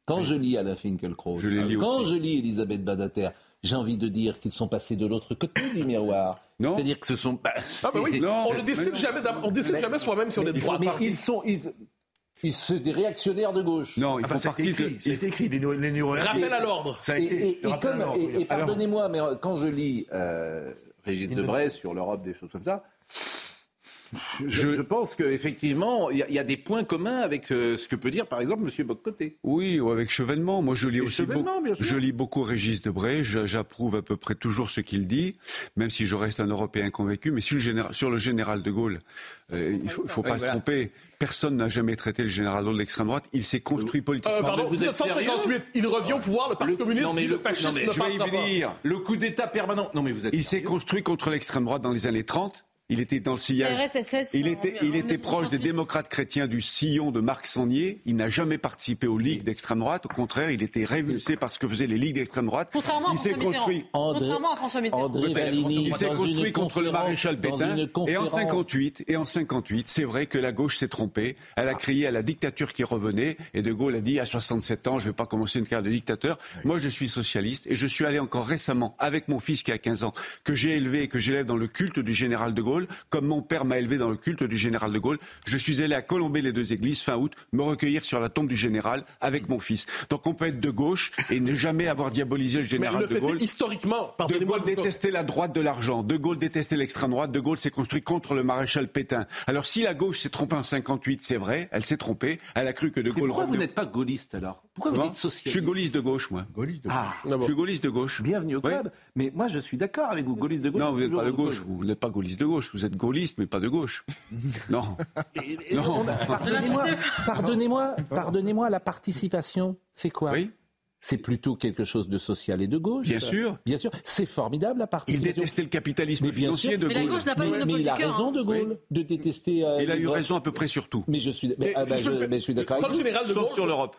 quand je lis Anna Finkielkraut, Je lis quand aussi. je lis Elisabeth Badater, j'ai envie de dire qu'ils sont passés de l'autre côté du miroir. *laughs* C'est-à-dire que ce sont. bah, Ah ben oui, *laughs* Non, on ne décide jamais, on décide Mais- jamais soi-même si on est de droite. mais ils sont. Ils, ils sont des réactionnaires de gauche. Non, il Enfin, faut partir été écrit, les, Rappel à l'ordre. Ça a Et, été et- et et- pardonnez-moi, mais quand je lis euh, Régis Debray sur l'Europe, des choses comme ça, je, je pense qu'effectivement, il y, a- il y a des points communs avec euh, ce que peut dire, par exemple, M. Boccoté. Oui, ou avec Chevènement. Moi, je lis Et aussi beaucoup. Je lis beaucoup Régis Debray. J'approuve à peu près toujours ce qu'il dit, même si je reste un Européen convaincu. Mais sur le, général, sur le général de Gaulle, euh, il faut, il faut pas Oui, se voilà. tromper. Personne n'a jamais traité le général de Gaulle d'extrême droite. Il s'est construit politiquement. Euh, pardon, vous êtes 1958, il revient au pouvoir, le Parti communiste non, mais le- le fascisme non, mais ne je vais y venir. Le coup d'État permanent. Non, mais vous êtes. Il s'est construit contre l'extrême droite dans les années 30. Il était dans le sillage. CRSSS, Il était, en il était proche des 1938. démocrates chrétiens du sillon de Marc Sangnier. Il n'a jamais participé aux ligues d'extrême droite. Au contraire, il était révulsé par ce que faisaient les ligues d'extrême droite. Contrairement à il s'est François Mitterrand. construit. Contrairement à François Mitterrand. André Il s'est construit contre le maréchal Pétain. Et en conférence- 58, et en 58, c'est vrai que la gauche s'est trompée. Elle a crié à la dictature qui revenait. Et De Gaulle a dit à 67 ans, je ne vais pas commencer une carrière de dictateur. Moi, je suis socialiste. Et je suis allé encore récemment avec mon fils qui a 15 ans, que j'ai élevé et que j'élève dans le culte du général de Gaulle, comme mon père m'a élevé dans le culte du général de Gaulle. Je suis allé à Colomber les deux églises fin août, me recueillir sur la tombe du général avec mon fils. Donc on peut être de gauche et ne jamais avoir diabolisé le Mais général le de fait Gaulle. est, historiquement, De pardonnez-moi Gaulle détestait la droite de l'argent. De Gaulle détestait l'extrême droite. De Gaulle s'est construit contre le maréchal Pétain. Alors si la gauche s'est trompée en 58, c'est vrai, elle s'est trompée. Elle a cru que De Mais Gaulle pourquoi vous n'êtes pas gaulliste alors? Pourquoi vous dites Je socialiste suis gaulliste de gauche, moi. Gaulliste de Ah, Ah bon. Je suis gaulliste de gauche. bienvenue au Oui. club. Mais moi, je suis d'accord avec vous, gaulliste de gauche. Non, vous n'êtes pas de gauche. Vous n'êtes pas gaulliste de gauche. Vous êtes gaulliste, mais pas de gauche. *laughs* non. Et- et Non. Pardonnez-moi, pardonnez-moi, pardonnez-moi, la participation, c'est quoi? Oui. C'est plutôt quelque chose de social et de gauche. Bien sûr. Bien sûr. C'est formidable la Il participation. détestait le capitalisme Mais bien financier sûr. de Mais la Gaulle. gauche n'a pas mais, mais il a raison hein. de Gaulle de détester. euh, Il a eu droits. raison à peu près sur tout. Mais je suis, mais, ah, si bah, je mais je suis d'accord Quand avec le vous. général de Sauf Gaulle- sur l'Europe.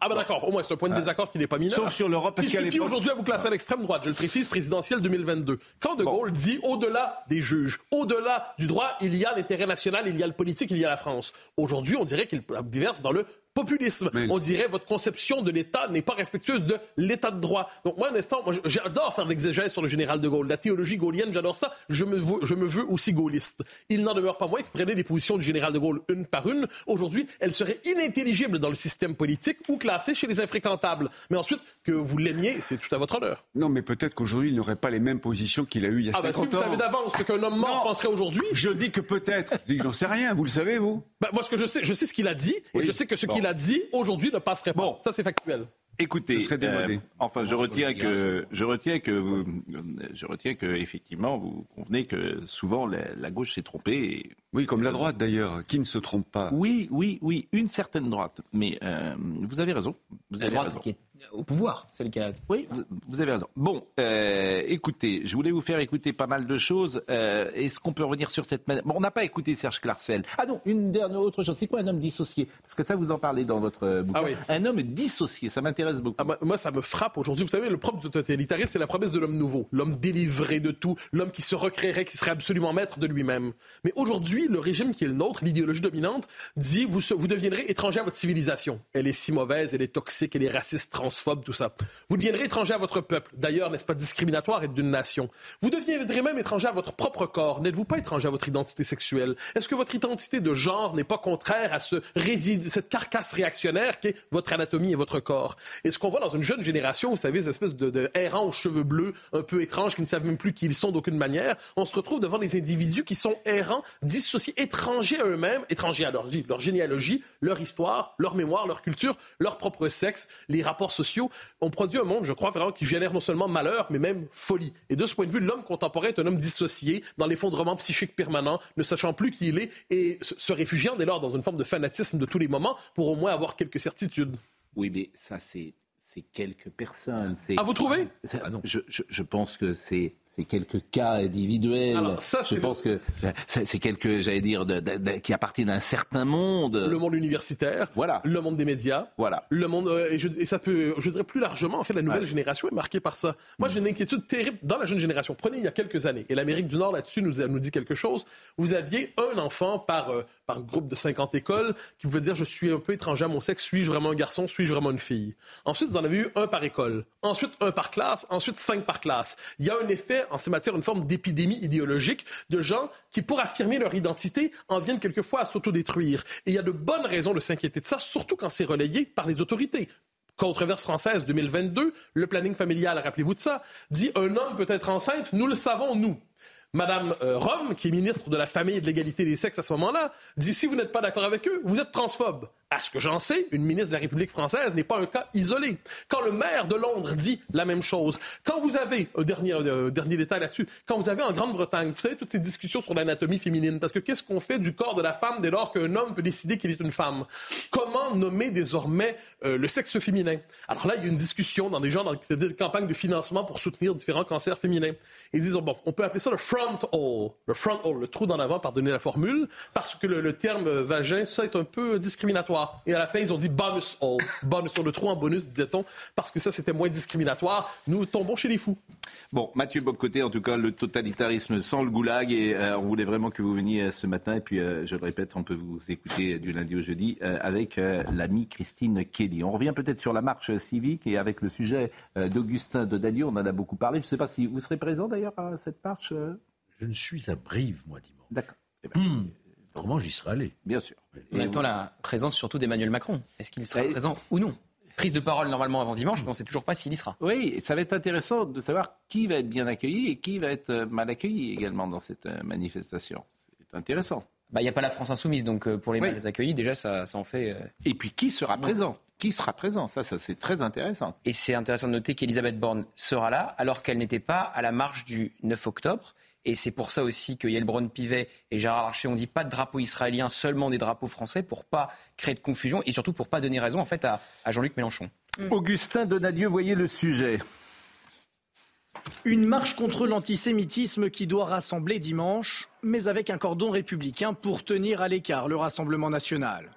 Ah ben d'accord, au moins c'est un point de désaccord qui n'est pas mineur. Sauf sur l'Europe, parce Il l'époque- aujourd'hui à vous classer à l'extrême droite, je le précise, présidentielle 2022. Quand De Gaulle dit au-delà des juges, au-delà du droit, il y a l'intérêt national, il y a le politique, il y a la France. Aujourd'hui, on dirait qu'il diverse dans le populisme. Mais- On dirait votre conception de l'État n'est pas respectueuse de l'État de droit. Donc moi, un instant, moi, j'adore faire l'exégèse sur le général de Gaulle. La théologie gaulienne, j'adore ça. Je me, veux, je me veux aussi gaulliste. Il n'en demeure pas moins que prenez les positions du général de Gaulle une par une. Aujourd'hui, elles seraient inintelligibles dans le système politique ou classées chez les infréquentables. Mais ensuite, que vous l'aimiez, c'est tout à votre honneur. Non, mais peut-être qu'aujourd'hui, il n'aurait pas les mêmes positions qu'il a eues il y a Ah ben 50 si vous savez d'avance ce qu'un homme mort Non. penserait aujourd'hui, Je dis que peut-être. Je dis que j'en sais rien. Vous le savez, vous ben, moi ce que je sais, je sais ce qu'il a dit, et je sais que ce Bon. qu'il a dit aujourd'hui ne passerait pas. Bon. Ça c'est factuel. Écoutez, euh, enfin, je retiens que, je retiens que vous, je retiens que effectivement, vous convenez que souvent la, la gauche s'est trompée. et- Oui, comme la droite d'ailleurs, qui ne se trompe pas. Oui, oui, oui, une certaine droite. Mais euh, vous avez raison. Vous La avez droite raison. qui est au pouvoir, c'est le cas. Oui, vous, avez raison. Bon, euh, écoutez, je voulais vous faire écouter pas mal de choses. Euh, Est-ce qu'on peut revenir sur cette... Bon, on n'a pas écouté Serge Clarcel. Ah non, une dernière autre chose. C'est quoi un homme dissocié? Parce que ça, vous en parlez dans votre euh, bouquin. Ah oui. Un homme dissocié, ça m'intéresse beaucoup. Ah, moi- moi, ça me frappe aujourd'hui. Vous savez, le propre du totalitarisme, c'est la promesse de l'homme nouveau, l'homme délivré de tout, l'homme qui se recréerait, qui serait absolument maître de lui-même. Mais aujourd'hui, le régime qui est le nôtre, l'idéologie dominante, dit vous, vous deviendrez étranger à votre civilisation. Elle est si mauvaise, elle est toxique, elle est raciste, transphobe, tout ça. Vous deviendrez étranger à votre peuple. D'ailleurs, n'est-ce pas discriminatoire être d'une nation? Vous deviendrez même étranger à votre propre corps. N'êtes-vous pas étranger à votre identité sexuelle? Est-ce que votre identité de genre n'est pas contraire à ce réside, cette carcasse réactionnaire qui est votre anatomie et votre corps? Et ce qu'on voit dans une jeune génération, vous savez, ces espèces de, de errants aux cheveux bleus, un peu étranges, qui ne savent même plus qui ils sont d'aucune manière, on se retrouve devant des individus qui sont errants, dissociés, étrangers à eux-mêmes, étrangers à leur vie, leur généalogie, leur histoire, leur mémoire, leur culture, leur propre sexe, les rapports sociaux. On produit un monde, je crois vraiment, qui génère non seulement malheur, mais même folie. Et de ce point de vue, l'homme contemporain est un homme dissocié, dans l'effondrement psychique permanent, ne sachant plus qui il est et se- réfugiant dès lors dans une forme de fanatisme de tous les moments pour au moins avoir quelques certitudes. Oui, mais ça, c'est c'est quelques personnes. Ah, vous trouvez ah non. Je, je, je pense que c'est c'est quelques cas individuels. Alors, ça, je pense que c'est quelques, j'allais dire, de, de, de, qui appartiennent à un certain monde. Le monde universitaire. Voilà. Le monde des médias. Voilà. Le monde euh, et, je, et, ça peut, je dirais plus largement, en fait, la nouvelle ouais. génération est marquée par ça. Moi, j'ai une inquiétude terrible dans la jeune génération. Prenez il y a quelques années, et l'Amérique du Nord là-dessus nous, nous dit quelque chose. Vous aviez un enfant par euh, par groupe de 50 écoles qui pouvait dire je suis un peu étranger à mon sexe, suis-je vraiment un garçon, suis-je vraiment une fille? Ensuite, vous en avez eu un par école. Ensuite, un par classe. Ensuite, cinq par classe. Il y a un effet en ces matières une forme d'épidémie idéologique de gens qui, pour affirmer leur identité, en viennent quelquefois à s'autodétruire. Et il y a de bonnes raisons de s'inquiéter de ça, surtout quand c'est relayé par les autorités. Controverse française 2022, le planning familial, rappelez-vous de ça, dit un homme peut être enceinte, nous le savons, nous. Madame euh, Rome, qui est ministre de la Famille et de l'égalité des sexes à ce moment-là, dit si vous n'êtes pas d'accord avec eux, vous êtes transphobe. À ce que j'en sais, une ministre de la République française n'est pas un cas isolé. Quand le maire de Londres dit la même chose, quand vous avez, un dernier, euh, dernier détail là-dessus, quand vous avez en Grande-Bretagne, vous savez, toutes ces discussions sur l'anatomie féminine, parce que qu'est-ce qu'on fait du corps de la femme dès lors qu'un homme peut décider qu'il est une femme? Comment nommer désormais euh, le sexe féminin? Alors là, il y a une discussion dans des gens dans, des campagnes de financement pour soutenir différents cancers féminins. Ils disent, bon, on peut appeler ça le front hole, le front hole, le trou dans l'avant, pardonnez la formule, parce que le, le terme vagin, ça est un peu discriminatoire. Et à la fin, ils ont dit bonus hole. Bonus sur le trou en bonus, disait-on, parce que ça, c'était moins discriminatoire. Nous tombons chez les fous. Bon, Mathieu Bocoté, en tout cas, le totalitarisme sans le goulag. Et euh, on voulait vraiment que vous veniez ce matin. Et puis, euh, je le répète, on peut vous écouter du lundi au jeudi euh, avec l'amie Christine Kelly. On revient peut-être sur la marche civique et avec le sujet d'Augustin de Daniel. On en a beaucoup parlé. Je ne sais pas si vous serez présent d'ailleurs à cette marche. Je ne suis à Brive, moi, dimanche. D'accord. Eh ben, mmh. Autrement, j'y serais allé. Bien sûr. On attend la présence surtout d'Emmanuel Macron. Est-ce qu'il sera présent ou non? Prise de parole normalement avant dimanche, mais on ne sait toujours pas s'il y sera. Oui, ça va être intéressant de savoir qui va être bien accueilli et qui va être euh, mal accueilli également dans cette euh, manifestation. C'est intéressant. Bah, il n'y a pas la France insoumise, donc euh, pour les oui. mal accueillis, déjà, ça, ça en fait. Et puis, qui sera présent? Qui sera présent? Ça, ça c'est très intéressant. Et c'est intéressant de noter qu'Elisabeth Borne sera là, alors qu'elle n'était pas à la marche du 9 octobre. Et c'est pour ça aussi que Yelbron Pivet et Gérard Larcher ont dit pas de drapeau israélien, seulement des drapeaux français, pour pas créer de confusion et surtout pour pas donner raison en fait à, à Jean-Luc Mélenchon. Mmh. Augustin Donadieu, voyez le sujet. Une marche contre l'antisémitisme qui doit rassembler dimanche, mais avec un cordon républicain pour tenir à l'écart le Rassemblement national.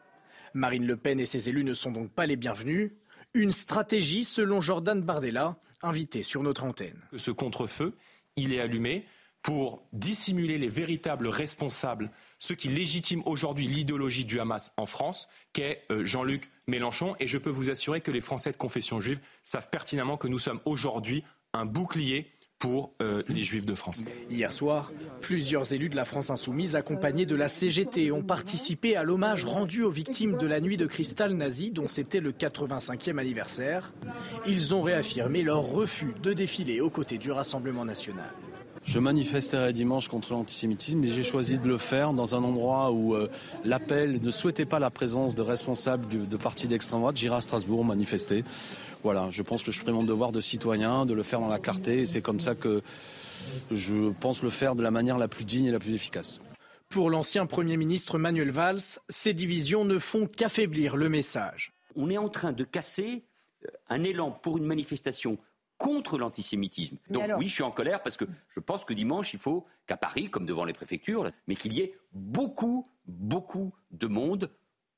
Marine Le Pen et ses élus ne sont donc pas les bienvenus. Une stratégie selon Jordan Bardella, invité sur notre antenne. Que ce contre-feu, il est allumé pour dissimuler les véritables responsables, ceux qui légitiment aujourd'hui l'idéologie du Hamas en France, qu'est euh, Jean-Luc Mélenchon. Et je peux vous assurer que les Français de confession juive savent pertinemment que nous sommes aujourd'hui un bouclier pour euh, les Juifs de France. Hier soir, plusieurs élus de la France insoumise accompagnés de la CGT ont participé à l'hommage rendu aux victimes de la nuit de cristal nazi dont c'était le 85e anniversaire. Ils ont réaffirmé leur refus de défiler aux côtés du Rassemblement national. Je manifesterai dimanche contre l'antisémitisme, mais j'ai choisi de le faire dans un endroit où euh, l'appel ne souhaitait pas la présence de responsables de, de partis d'extrême droite. J'irai à Strasbourg manifester. Voilà, je pense que je ferai mon devoir de citoyen, de le faire dans la clarté, et c'est comme ça que je pense le faire de la manière la plus digne et la plus efficace. Pour l'ancien Premier ministre Manuel Valls, ces divisions ne font qu'affaiblir le message. On est en train de casser un élan pour une manifestation contre l'antisémitisme. Donc alors... oui, je suis en colère parce que je pense que dimanche, il faut qu'à Paris, comme devant les préfectures, mais qu'il y ait beaucoup, beaucoup de monde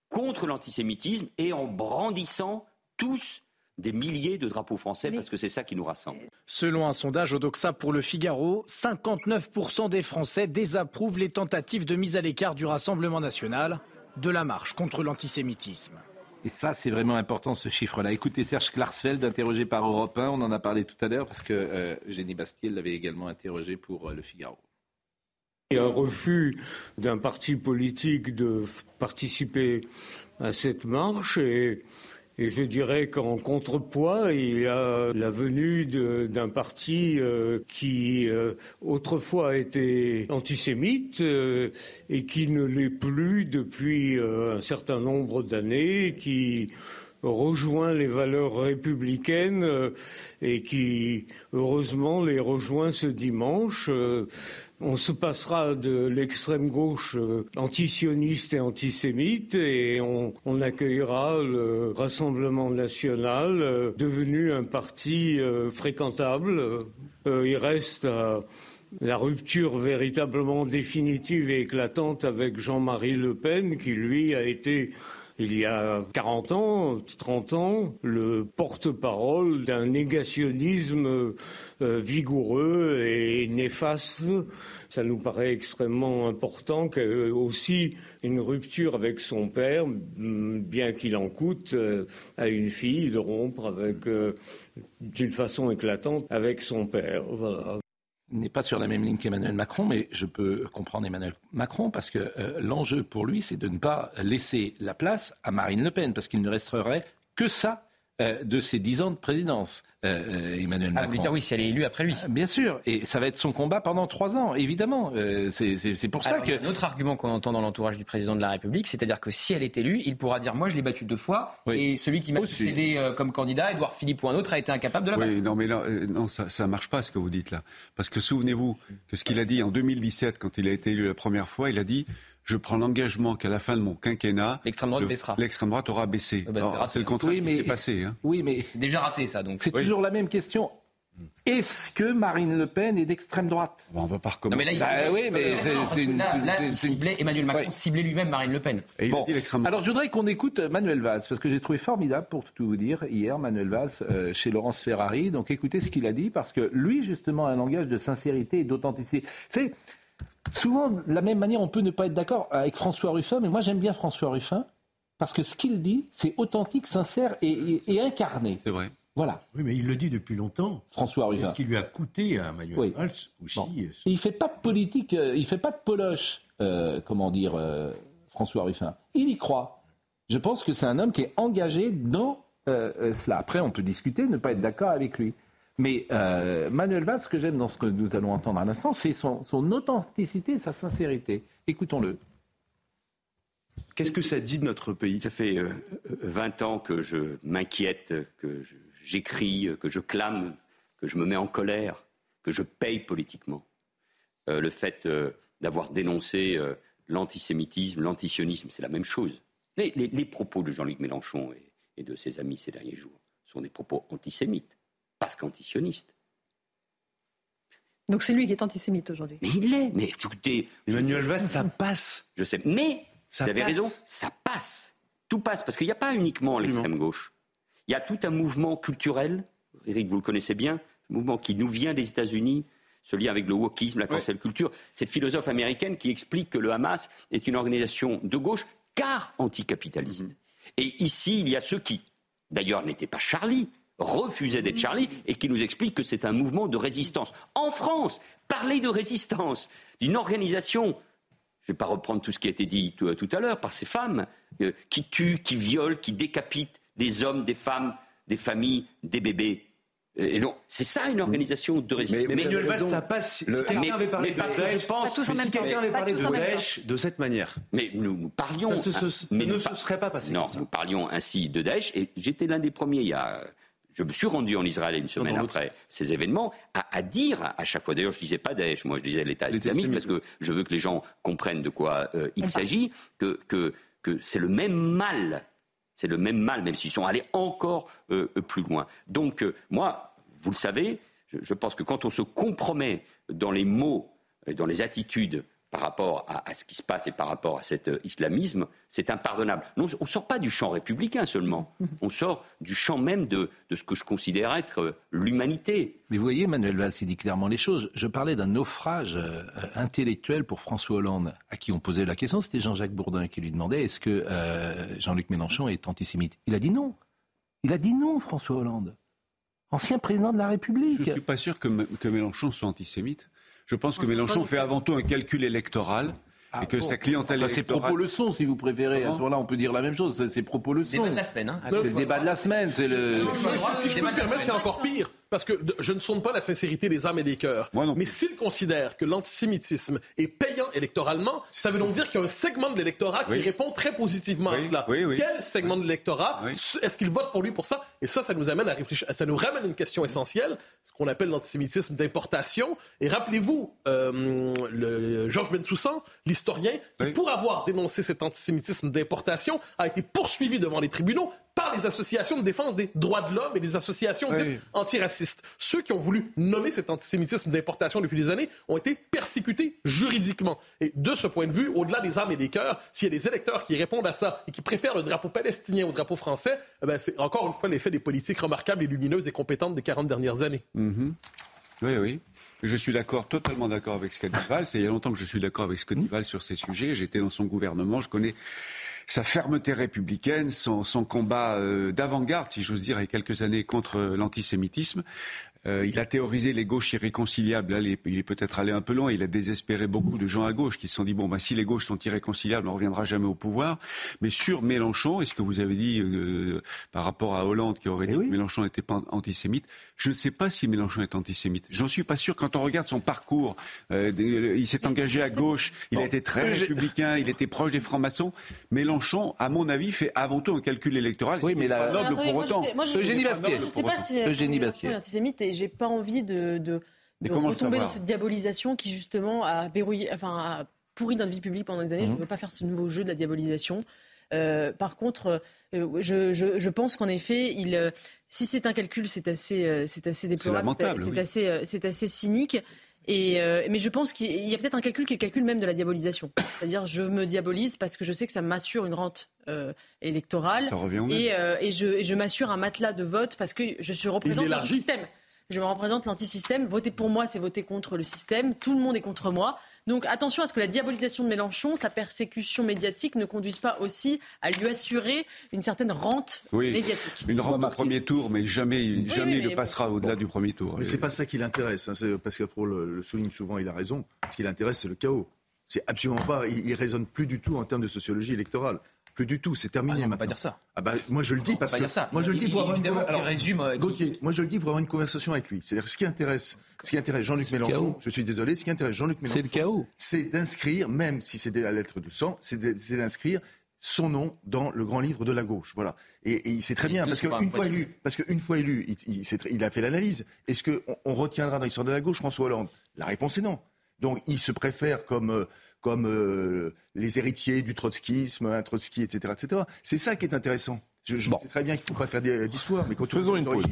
contre l'antisémitisme et en brandissant tous des milliers de drapeaux français mais... parce que c'est ça qui nous rassemble. Selon un sondage Odoxa pour le Figaro, 59% des Français désapprouvent les tentatives de mise à l'écart du Rassemblement national de la marche contre l'antisémitisme. Et ça, c'est vraiment important, ce chiffre-là. Écoutez Serge Klarsfeld, interrogé par Europe 1, on en a parlé tout à l'heure, parce que euh, Génie Bastier l'avait également interrogé pour euh, Le Figaro. A un refus d'un parti politique de participer à cette marche et, et je dirais qu'en contrepoids, il y a la venue d'un parti euh, qui euh, autrefois était antisémite euh, et qui ne l'est plus depuis un certain nombre d'années, qui rejoint les valeurs républicaines et qui, heureusement, les rejoint ce dimanche. Euh, on se passera de l'extrême gauche euh, antisioniste et antisémite et on, on, accueillera le Rassemblement national devenu un parti fréquentable. il reste la rupture véritablement définitive et éclatante avec Jean-Marie Le Pen qui, lui, a été il y a 40 ans, 30 ans, le porte-parole d'un négationnisme euh, vigoureux et néfaste. Ça nous paraît extrêmement important que aussi une rupture avec son père, bien qu'il en coûte euh, à une fille de rompre avec euh, d'une façon éclatante avec son père. Voilà n'est pas sur la même ligne qu'Emmanuel Macron, mais je peux comprendre Emmanuel Macron parce que euh, l'enjeu pour lui, c'est de ne pas laisser la place à Marine Le Pen, parce qu'il ne resterait que ça euh, de ses dix ans de présidence, euh, euh, Emmanuel ah, Macron. dire oui, si elle est élue après lui? Bien sûr, et ça va être son combat pendant trois ans, évidemment. c'est pour ça que. Il y a un autre argument qu'on entend dans l'entourage du président de la République, c'est-à-dire que si elle est élue, il pourra dire moi je l'ai battu deux fois, et celui qui m'a succédé comme candidat, Edouard Philippe ou un autre, a été incapable de la battre. Oui, non, mais là, non, ça ne marche pas ce que vous dites là, parce que souvenez-vous que ce qu'il a dit en 2017 quand il a été élu la première fois, il a dit je prends l'engagement qu'à la fin de mon quinquennat, l'extrême droite baissera. L'extrême droite aura baissé. Ah bah, c'est le contraire oui, qui s'est passé. Hein. Oui, mais déjà raté ça. Donc c'est toujours la même question. Est-ce que Marine Le Pen est d'extrême droite? On va pas recommencer. Non, mais là, il oui, mais c'est une, ciblait Emmanuel Macron ciblait lui-même Marine Le Pen. Et bon. Alors je voudrais qu'on écoute Manuel Valls parce que j'ai trouvé formidable pour tout vous dire hier Manuel Valls euh, chez Laurence Ferrari. Donc écoutez ce qu'il a dit parce que lui justement a un langage de sincérité et d'authenticité. C'est souvent, de la même manière, on peut ne pas être d'accord avec François Ruffin, mais moi j'aime bien François Ruffin, parce que ce qu'il dit, c'est authentique, sincère et, incarné. C'est vrai. Voilà. Oui, mais il le dit depuis longtemps. François Ruffin. C'est ce qui lui a coûté à Manuel Valls aussi. Et il fait pas de politique, euh, il fait pas de poloche, euh, comment dire, euh, François Ruffin. Il y croit. Je pense que c'est un homme qui est engagé dans cela. Après, on peut discuter, ne pas être d'accord avec lui. Mais euh, Manuel Valls, ce que j'aime dans ce que nous allons entendre à l'instant, c'est son, authenticité sa sincérité. Écoutons-le. Qu'est-ce que ça dit de notre pays? Ça fait 20 euh, ans que je m'inquiète, que j'écris, que je clame, que je me mets en colère, que je paye politiquement. Euh, le fait d'avoir dénoncé l'antisémitisme, l'antisionisme, c'est la même chose. Les, propos de Jean-Luc Mélenchon et de ses amis ces derniers jours sont des propos antisémites parce qu'antisioniste. Donc c'est lui qui est antisémite aujourd'hui. Mais il l'est. Mais écoutez. Emmanuel Valls, ça passe. Je sais. Mais, ça vous avez raison, ça passe. Tout passe. Parce qu'il n'y a pas uniquement l'extrême gauche. Il y a tout un mouvement culturel. Eric, vous le connaissez bien. Un mouvement qui nous vient des États-Unis. Ce lien avec le wokisme, la cancel culture. Cette philosophe américaine qui explique que le Hamas est une organisation de gauche car anticapitaliste. Mhm. Et ici, il y a ceux qui, d'ailleurs, n'étaient pas Charlie, refusait d'être Charlie et qui nous explique que c'est un mouvement de résistance. En France, parler de résistance d'une organisation, je ne vais pas reprendre tout ce qui a été dit tout, à l'heure par ces femmes, euh, qui tuent, qui violent, qui décapitent des hommes, des femmes, des familles, des bébés. Et donc, c'est ça une organisation de résistance. Mais, mais, ça passe. Si quelqu'un avait parlé de Daesh, si quelqu'un avait parlé de Daesh de cette manière. Mais nous, parlions. Ça, mais ne se serait pas passé. Non, nous parlions ainsi de Daesh, et j'étais l'un des premiers il y a je me suis rendu en Israël une semaine après ces événements, à, dire à chaque fois, d'ailleurs je ne disais pas Daesh, moi je disais l'État islamique, parce que je veux que les gens comprennent de quoi euh, il s'agit, que, que, que c'est le même mal, c'est le même mal, même s'ils sont allés encore euh, plus loin. Donc euh, moi, vous le savez, je, je pense que quand on se compromet dans les mots et dans les attitudes par rapport à, ce qui se passe et par rapport à cet euh, islamisme, c'est impardonnable. on ne sort pas du champ républicain seulement, on sort du champ même de, ce que je considère être euh, l'humanité. Mais vous voyez, Manuel Valls, il dit clairement les choses. Je parlais d'un naufrage euh, intellectuel pour François Hollande, à qui on posait la question, c'était Jean-Jacques Bourdin qui lui demandait est-ce que Jean-Luc Mélenchon est antisémite? Il a dit non. Il a dit non, François Hollande. Ancien président de la République. Je ne suis pas sûr que Mélenchon soit antisémite. Je pense que Mélenchon fait avant tout un calcul électoral. et que ah, sa clientèle enfin, Ses propos le sont, si vous préférez. À ce moment-là, on peut dire la même chose. Ses propos le sont. C'est le débat de la semaine. Hein, c'est le débat de la semaine. C'est le. Si je peux me permettre, c'est encore pire. Parce que je ne sonde pas la sincérité des âmes et des cœurs. Mais s'il considère que l'antisémitisme est payant électoralement, ça veut donc dire qu'il y a un segment de l'électorat qui répond très positivement à cela. Quel segment de l'électorat est-ce qu'il vote pour lui pour ça? Et ça, ça nous amène à réfléchir. Ça nous ramène à une question essentielle, ce qu'on appelle l'antisémitisme d'importation. Et rappelez-vous, euh, Georges Bensoussan, l'historien, qui pour avoir dénoncé cet antisémitisme d'importation a été poursuivi devant les tribunaux par les associations de défense des droits de l'homme et des associations antiracistes. Ceux qui ont voulu nommer cet antisémitisme d'importation depuis des années ont été persécutés juridiquement. Et de ce point de vue, au-delà des âmes et des cœurs, s'il y a des électeurs qui répondent à ça et qui préfèrent le drapeau palestinien au drapeau français, eh ben c'est encore une fois l'effet des politiques remarquables et lumineuses et compétentes des 40 dernières années. Mm-hmm. Oui, oui. Je suis d'accord, totalement d'accord avec Scott Valls. il y a longtemps que je suis d'accord avec Scott Valls sur ces sujets. J'étais dans son gouvernement, je connais sa fermeté républicaine, son, combat euh, d'avant-garde, si j'ose dire, il y a quelques années contre l'antisémitisme. Euh, il a théorisé les gauches irréconciliables. Là, il est peut-être allé un peu loin. Il a désespéré beaucoup de gens à gauche qui se sont dit bon, bah, si les gauches sont irréconciliables, on ne reviendra jamais au pouvoir. Mais sur Mélenchon, et ce que vous avez dit euh, par rapport à Hollande qui aurait eh dit que Mélenchon n'était pas antisémite, je ne sais pas si Mélenchon est antisémite. J'en suis pas sûr. Quand on regarde son parcours, euh, il s'est engagé à gauche, il a été très républicain, il était proche des francs-maçons. Mélenchon, à mon avis, fait avant tout un calcul électoral. Oui, mais la... noble pour autant. Eugénie Bastier. Je ne sais pas si Eugénie Bastier. antisémite et j'ai pas envie de, de, retomber dans cette diabolisation qui justement a verrouillé, enfin a pourri notre vie publique pendant des années. Je ne mhm. veux pas faire ce nouveau jeu de la diabolisation. Euh, par contre, euh, je, je, je, pense qu'en effet, il, euh, si c'est un calcul, c'est assez, c'est assez déplorable, c'est assez, c'est assez cynique. Et, mais je pense qu'il y a peut-être un calcul qui est le calcul même de la diabolisation. C'est-à-dire, je me diabolise parce que je sais que ça m'assure une rente électorale. et, et, je, et je m'assure un matelas de vote parce que je suis représente le système je me représente l'antisystème. Voter pour moi, c'est voter contre le système. Tout le monde est contre moi. Donc attention à ce que la diabolisation de Mélenchon, sa persécution médiatique ne conduise pas aussi à lui assurer une certaine rente médiatique. Une rente au premier tour, mais jamais, jamais il ne passera au-delà du premier tour. Mais c'est pas ça qui l'intéresse. Hein. Parce qu'après, le, le souligne souvent, il a raison. Ce qui l'intéresse, c'est le chaos. C'est absolument pas. Il, il raisonne plus du tout en termes de sociologie électorale. Plus du tout, c'est terminé. Ah on ne peut pas dire ça. Ah bah, moi je le dis parce que ça. moi je le dis pour avoir une Alors, résume, euh, moi je le dis pour avoir une conversation avec lui. C'est-à-dire ce qui intéresse, ce qui intéresse Jean-Luc Mélenchon. Je suis désolé, ce qui intéresse Jean-Luc Mélenchon. C'est le chaos. C'est d'inscrire, même si c'était la lettre de sang, c'est d'inscrire son nom dans le grand livre de la gauche. Voilà. Et, il sait très bien, parce qu'une fois élu, parce qu'une fois élu, il, il, a fait l'analyse. Est-ce qu'on on retiendra dans l'histoire de la gauche François Hollande? La réponse est non. Donc il se préfère comme euh, comme euh, les héritiers du trotskisme, un Trotsky, etc. etc. C'est ça qui est intéressant. Je, sais très bien qu'il ne faut pas faire d'histoire, mais quand Faisons une pause.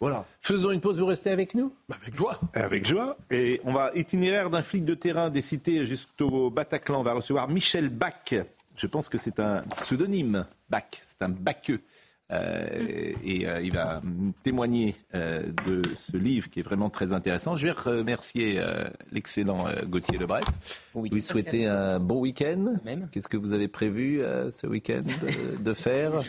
Voilà. Faisons une pause, vous restez avec nous? Bah, Avec joie. Avec joie. Et on va itinéraire d'un flic de terrain des cités jusqu'au Bataclan. On va recevoir Michel Bach. Je pense que c'est un pseudonyme. Bach, c'est un Bacheux. Euh, et euh, il va témoigner euh, de ce livre qui est vraiment très intéressant. Je vais remercier l'excellent Gauthier Lebret. Bon vous souhaitez un bon week-end. Qu'est-ce que vous avez prévu ce week-end de, faire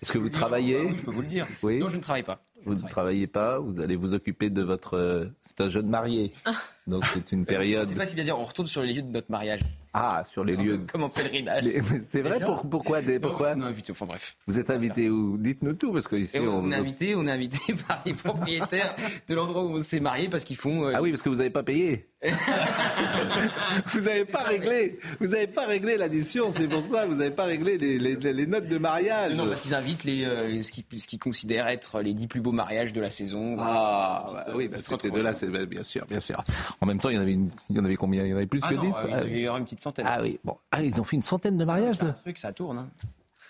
Est-ce que vous travaillez Je peux vous le dire. Oui. Non, je ne travaille pas. Vous ne travaillez pas, vous allez vous occuper de votre. C'est un jeune marié. Ah. Donc c'est une période. C'est pas si bien dire, on retourne sur les lieux de notre mariage. Ah, sur les lieux. Comme en pèlerinage. C'est vrai, pourquoi, *laughs* des, pourquoi On invité, enfin bref. Vous êtes invité où? Dites-nous tout, parce que ici. On, est invité, on est invité *laughs* par les propriétaires de l'endroit où on s'est marié parce qu'ils font. Euh, ah oui, parce que vous n'avez pas payé. *laughs* vous n'avez pas réglé, vous n'avez pas réglé l'addition, c'est pour ça, vous n'avez pas réglé les, les, notes de mariage. Non, parce qu'ils invitent les, euh, ce qu'ils considèrent être les dix plus beaux mariages de la saison. Ah, bah, oui, bah, c'était de là, bien sûr, bien sûr. En même temps, il y en avait, il y en avait combien? Il y en avait plus ah que dix? Ah, il y aurait une petite centaine. Ah oui, bon, ah, ils ont fait une centaine de mariages. C'est un truc, ça tourne. Hein.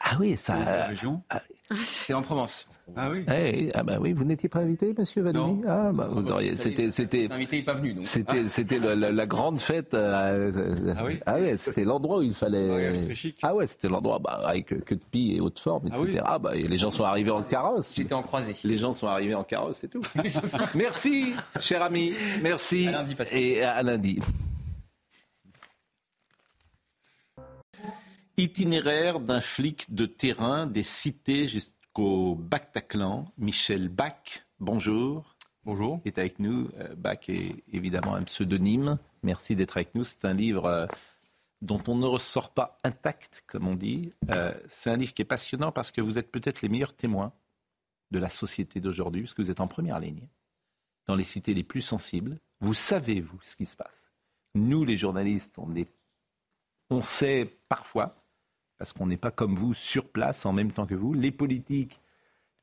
Ah oui, ça. région. Ah, *laughs* c'est en Provence. Ah oui. Eh, ah bah oui, vous n'étiez pas invité, Monsieur Valéry. Ah bah vous auriez. C'était c'était. L'invité n'est pas venu. Donc. C'était *laughs* c'était la, grande fête. Euh, ah oui. Ah ouais, c'était l'endroit où il fallait. Ah ouais, c'était l'endroit bah, avec que de pie et haute forme, etc. Ah, bah, et les gens sont arrivés en carrosse. J'étais en croisée. Les gens sont arrivés en carrosse, c'est tout. *laughs* Merci, cher ami. Merci. À lundi, Et à lundi. Itinéraire d'un flic de terrain des cités jusqu'au Bataclan, Michel Bach. Bonjour. Bonjour. Est avec nous. Euh, Bach est évidemment un pseudonyme. Merci d'être avec nous. C'est un livre euh, dont on ne ressort pas intact, comme on dit. Euh, c'est un livre qui est passionnant parce que vous êtes peut-être les meilleurs témoins de la société d'aujourd'hui, parce que vous êtes en première ligne. dans les cités les plus sensibles. Vous savez, vous, ce qui se passe. Nous, les journalistes, on, est, on sait parfois, parce qu'on n'est pas comme vous sur place en même temps que vous. Les politiques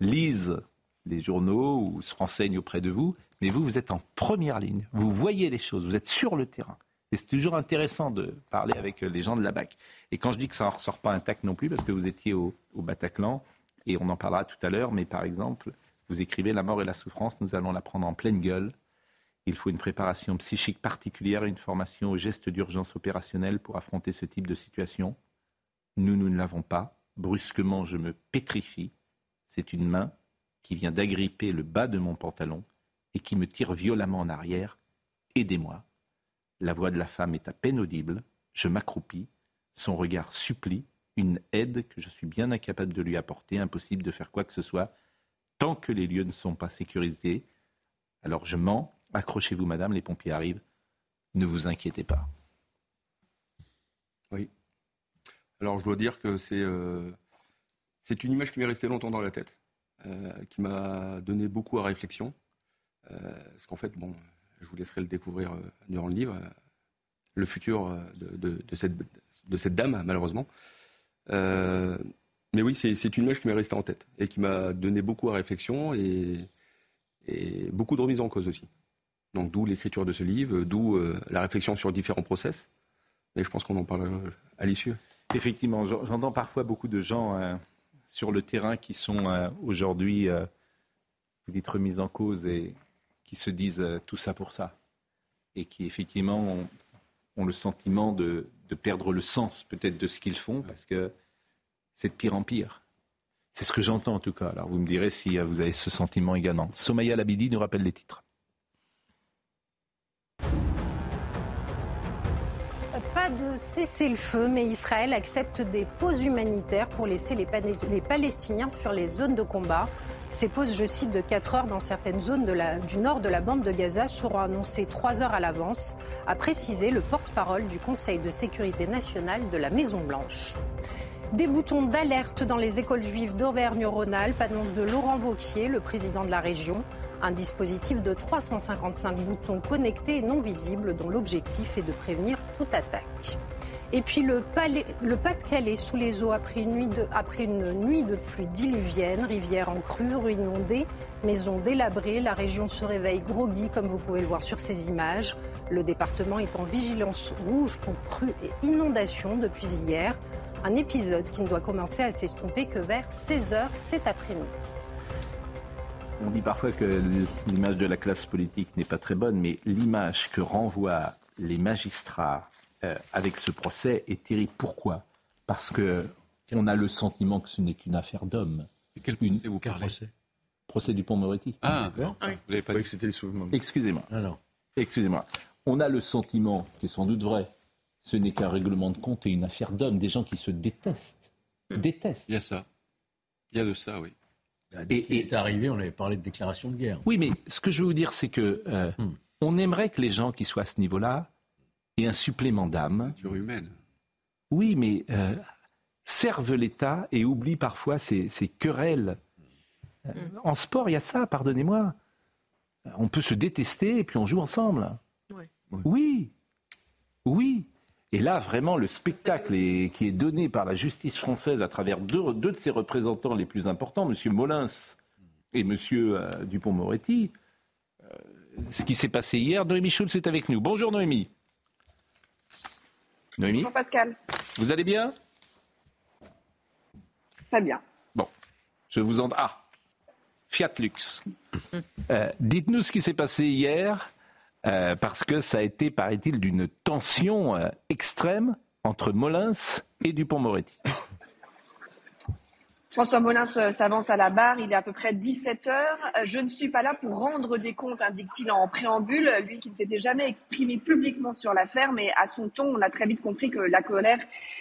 lisent les journaux ou se renseignent auprès de vous, mais vous, vous êtes en première ligne. Vous voyez les choses, vous êtes sur le terrain. Et c'est toujours intéressant de parler avec les gens de la BAC. Et quand je dis que ça ne ressort pas intact non plus, parce que vous étiez au, Bataclan, et on en parlera tout à l'heure, mais par exemple, vous écrivez La mort et la souffrance, nous allons la prendre en pleine gueule. Il faut une préparation psychique particulière une formation aux gestes d'urgence opérationnelle pour affronter ce type de situation. Nous, nous ne l'avons pas. Brusquement, je me pétrifie. C'est une main qui vient d'agripper le bas de mon pantalon et qui me tire violemment en arrière. Aidez-moi. La voix de la femme est à peine audible. Je m'accroupis. Son regard supplie une aide que je suis bien incapable de lui apporter, impossible de faire quoi que ce soit tant que les lieux ne sont pas sécurisés. Alors je mens, accrochez-vous madame, les pompiers arrivent, ne vous inquiétez pas. Oui. Alors je dois dire que c'est euh, c'est une image qui m'est restée longtemps dans la tête, euh, qui m'a donné beaucoup à réflexion. Euh, parce qu'en fait, bon, je vous laisserai le découvrir durant le livre, le futur de, cette, de cette dame, malheureusement. mais oui, c'est une image qui m'est restée en tête et qui m'a donné beaucoup à réflexion et, et beaucoup de remises en cause aussi. Donc d'où l'écriture de ce livre, d'où la réflexion sur différents process. Mais je pense qu'on en parlera à l'issue. Effectivement, j'entends parfois beaucoup de gens sur le terrain qui sont aujourd'hui, vous dites, remises en cause et qui se disent tout ça pour ça. Et qui effectivement ont, le sentiment de, perdre le sens peut-être de ce qu'ils font parce que c'est de pire en pire. C'est ce que j'entends en tout cas. Alors vous me direz si vous avez ce sentiment également. Somaya Labidi nous rappelle les titres. Cessez-le-feu, mais Israël accepte des pauses humanitaires pour laisser les, Palestiniens sur les zones de combat. Ces pauses, je cite, de 4 heures dans certaines zones du nord de la bande de Gaza seront annoncées 3 heures à l'avance, a précisé le porte-parole du Conseil de sécurité nationale de la Maison-Blanche. Des boutons d'alerte dans les écoles juives d'Auvergne-Rhône-Alpes, annonce de Laurent Vauquier, le président de la région. Un dispositif de 355 boutons connectés et non visibles dont l'objectif est de prévenir toute attaque. Et puis le, Pas-de-Calais sous les eaux après une, nuit de, après une nuit de pluie diluvienne, rivière en crue, inondée, maisons délabrées. La région se réveille groggy, comme vous pouvez le voir sur ces images. Le département est en vigilance rouge pour crue et inondation depuis hier. Un épisode qui ne doit commencer à s'estomper que vers 16h cet après-midi. On dit parfois que l'image de la classe politique n'est pas très bonne, mais l'image que renvoient les magistrats euh, avec ce procès est terrible. Pourquoi? Parce que on a le sentiment que ce n'est qu'une affaire d'hommes. Quel procès vous parlez? procès, procès du Pont-Moretti. Ah, d'accord. Vous n'avez pas dit que c'était les souvenirs. Excusez-moi. Excusez-moi. On a le sentiment, qui est sans doute vrai, ce n'est qu'un règlement de compte et une affaire d'hommes, des gens qui se détestent. Hmm. Détestent. Il y a ça. Il y a de ça, oui. Et, est arrivé, on avait parlé de déclaration de guerre. Oui, mais ce que je veux vous dire, c'est que euh, hmm. on aimerait que les gens qui soient à ce niveau-là aient un supplément d'âme. humaine. Oui, mais euh, servent l'État et oublient parfois ces, querelles. Euh, en sport, il y a ça, pardonnez-moi. On peut se détester et puis on joue ensemble. Oui. Oui. Et là, vraiment, le spectacle qui est donné par la justice française à travers deux, de ses représentants les plus importants, M. Molins et M. Euh, Dupont-Moretti, euh, ce qui s'est passé hier, Noémie Schulz est avec nous. Bonjour Noémie. Noémie Bonjour Pascal. Vous allez bien? Très bien. Bon, je vous en... Ah, Fiat Lux. *laughs* Euh, dites-nous ce qui s'est passé hier euh, parce que ça a été, paraît-il, d'une tension euh, extrême entre Molins et Dupont-Moretti. François Molins euh, s'avance à la barre, il est à peu près 17 heures. Euh, je ne suis pas là pour rendre des comptes, indique-t-il en préambule, lui qui ne s'était jamais exprimé publiquement sur l'affaire, mais à son ton, on a très vite compris que la colère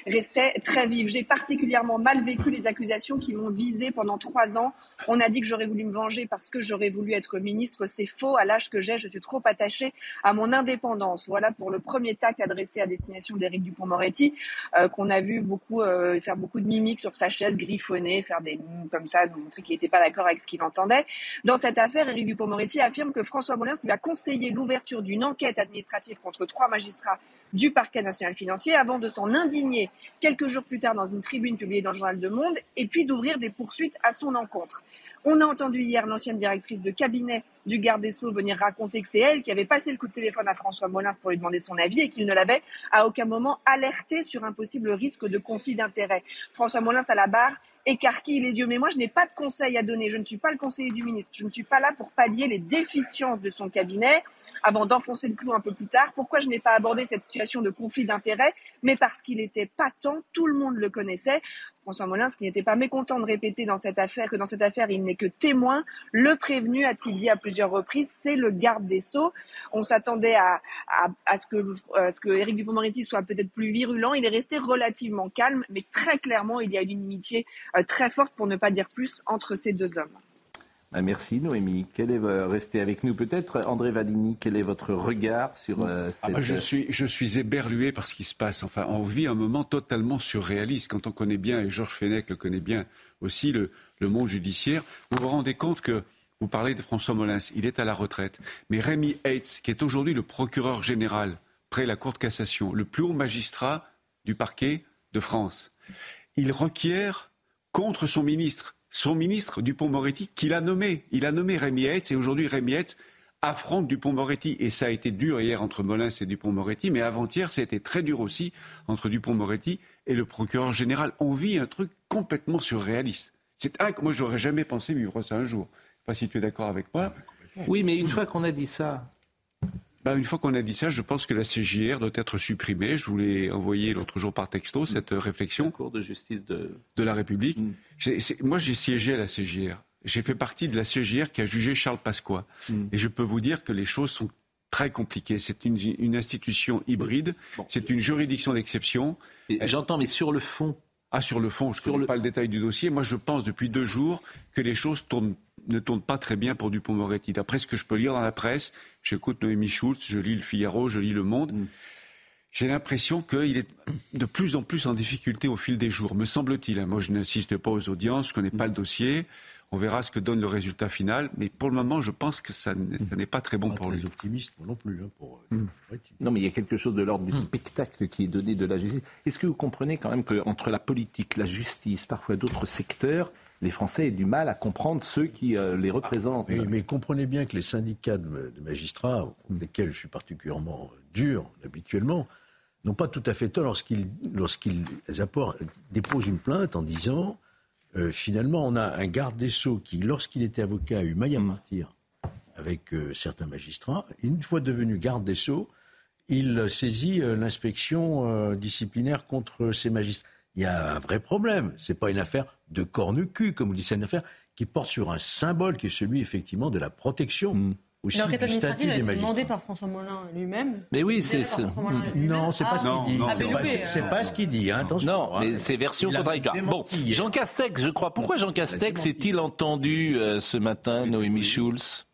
restait très vive. J'ai particulièrement mal vécu les accusations qui m'ont visé pendant trois ans. On a dit que j'aurais voulu me venger parce que j'aurais voulu être ministre. C'est faux. À l'âge que j'ai, je suis trop attachée à mon indépendance. Voilà pour le premier tacle adressé à destination d'Éric Dupont-Moretti, euh, qu'on a vu beaucoup faire beaucoup de mimiques sur sa chaise griffonnée faire des comme ça, nous montrer qu'il n'était pas d'accord avec ce qu'il entendait. Dans cette affaire, Éric Dupond-Moretti affirme que François Molins lui a conseillé l'ouverture d'une enquête administrative contre trois magistrats du parquet national financier avant de s'en indigner quelques jours plus tard dans une tribune publiée dans le journal de Monde et puis d'ouvrir des poursuites à son encontre. On a entendu hier l'ancienne directrice de cabinet du garde des Sceaux venir raconter que c'est elle qui avait passé le coup de téléphone à François Molins pour lui demander son avis et qu'il ne l'avait à aucun moment alerté sur un possible risque de conflit d'intérêts. François Molins à la barre écarquille les yeux. Mais moi, je n'ai pas de conseils à donner. Je ne suis pas le conseiller du ministre. Je ne suis pas là pour pallier les déficiences de son cabinet avant d'enfoncer le clou un peu plus tard. Pourquoi je n'ai pas abordé cette situation de conflit d'intérêts? Mais parce qu'il était patent, tout le monde le connaissait. François Molins, qui n'était pas mécontent de répéter dans cette affaire que dans cette affaire, il n'est que témoin. Le prévenu, a-t-il dit à plusieurs reprises, c'est le garde des Sceaux. On s'attendait à, à, ce que, à ce que Éric Dupond-Moretti soit peut-être plus virulent. Il est resté relativement calme, mais très clairement, il y a une inimitié euh, très forte, pour ne pas dire plus, entre ces deux hommes. Ah, merci Noémie. Quel est, restez avec nous peut-être. André Valigny, quel est votre regard sur euh, ah, cette... je, suis, je suis éberlué par ce qui se passe. Enfin, on vit un moment totalement surréaliste. Quand on connaît bien, et Georges Fenech le connaît bien aussi, le, le monde judiciaire, vous vous rendez compte que vous parlez de François Molins, il est à la retraite. Mais Rémi Heitz, qui est aujourd'hui le procureur général près la Cour de cassation, le plus haut magistrat du parquet de France, il requiert contre son ministre son ministre Dupont-Moretti qu'il a nommé. Il a nommé Rémi Hetz et aujourd'hui Rémi Hetz affronte Dupont-Moretti. Et ça a été dur hier entre Molins et Dupont-Moretti, mais avant-hier, ça a été très dur aussi entre Dupont-Moretti et le procureur général. On vit un truc complètement surréaliste. C'est un... Moi, j'aurais jamais pensé vivre ça un jour. Je sais pas si tu es d'accord avec moi. Oui, mais une fois qu'on a dit ça, bah, une fois qu'on a dit ça, je pense que la CJR doit être supprimée. Je vous l'ai envoyé l'autre jour par texto, cette euh, réflexion. La Cour de justice de, de la République. Mm. Moi, j'ai siégé à la CJR. J'ai fait partie de la CJR qui a jugé Charles Pasqua. Mm. Et je peux vous dire que les choses sont très compliquées. C'est une, une, institution hybride. C'est une juridiction d'exception. J'entends, mais sur le fond. Ah, sur le fond, je ne connais pas le détail du dossier. Moi, je pense depuis deux jours que les choses tournent ne tourne pas très bien pour Dupont-Moretti. D'après ce que je peux lire dans la presse, j'écoute Noémie Schultz, je lis le Figaro, je lis Le Monde. Mm. J'ai l'impression qu'il est de plus en plus en difficulté au fil des jours, me semble-t-il. Moi, je n'insiste pas aux audiences, je ne connais pas le dossier. On verra ce que donne le résultat final. Mais pour le moment, je pense que ça, n'est pas très bon pour les optimistes non plus. Hein, pour, euh, mm. Non, mais il y a quelque chose de l'ordre du mm. spectacle qui est donné de la justice. Est-ce que vous comprenez quand même qu'entre la politique, la justice, parfois d'autres secteurs, les Français aient du mal à comprendre ceux qui euh, les représentent. mais, comprenez bien que les syndicats de, magistrats, lesquels je suis particulièrement dur habituellement, n'ont pas tout à fait tort lorsqu'ils lorsqu'ils déposent une plainte en disant euh, finalement on a un garde des sceaux qui, lorsqu'il était avocat, a eu maille à partir avec euh, certains magistrats. une fois devenu garde des sceaux, il saisit l'inspection disciplinaire contre ces magistrats il y a un vrai problème. Ce n'est pas une affaire de corne-cul, comme vous dites, c'est une affaire qui porte sur un symbole qui est celui, effectivement, de la protection. Mmh. L'enquête administrative a été demandée par François Molin lui-même. Mais oui, c'est non, c'est pas, ce qu'il dit. C'est pas, ce qu'il dit. Attention. Non, mais c'est version contradictoire. Bon, Jean Castex, je crois. Pourquoi Jean Castex est-il entendu euh, ce matin, Noémie Schulz?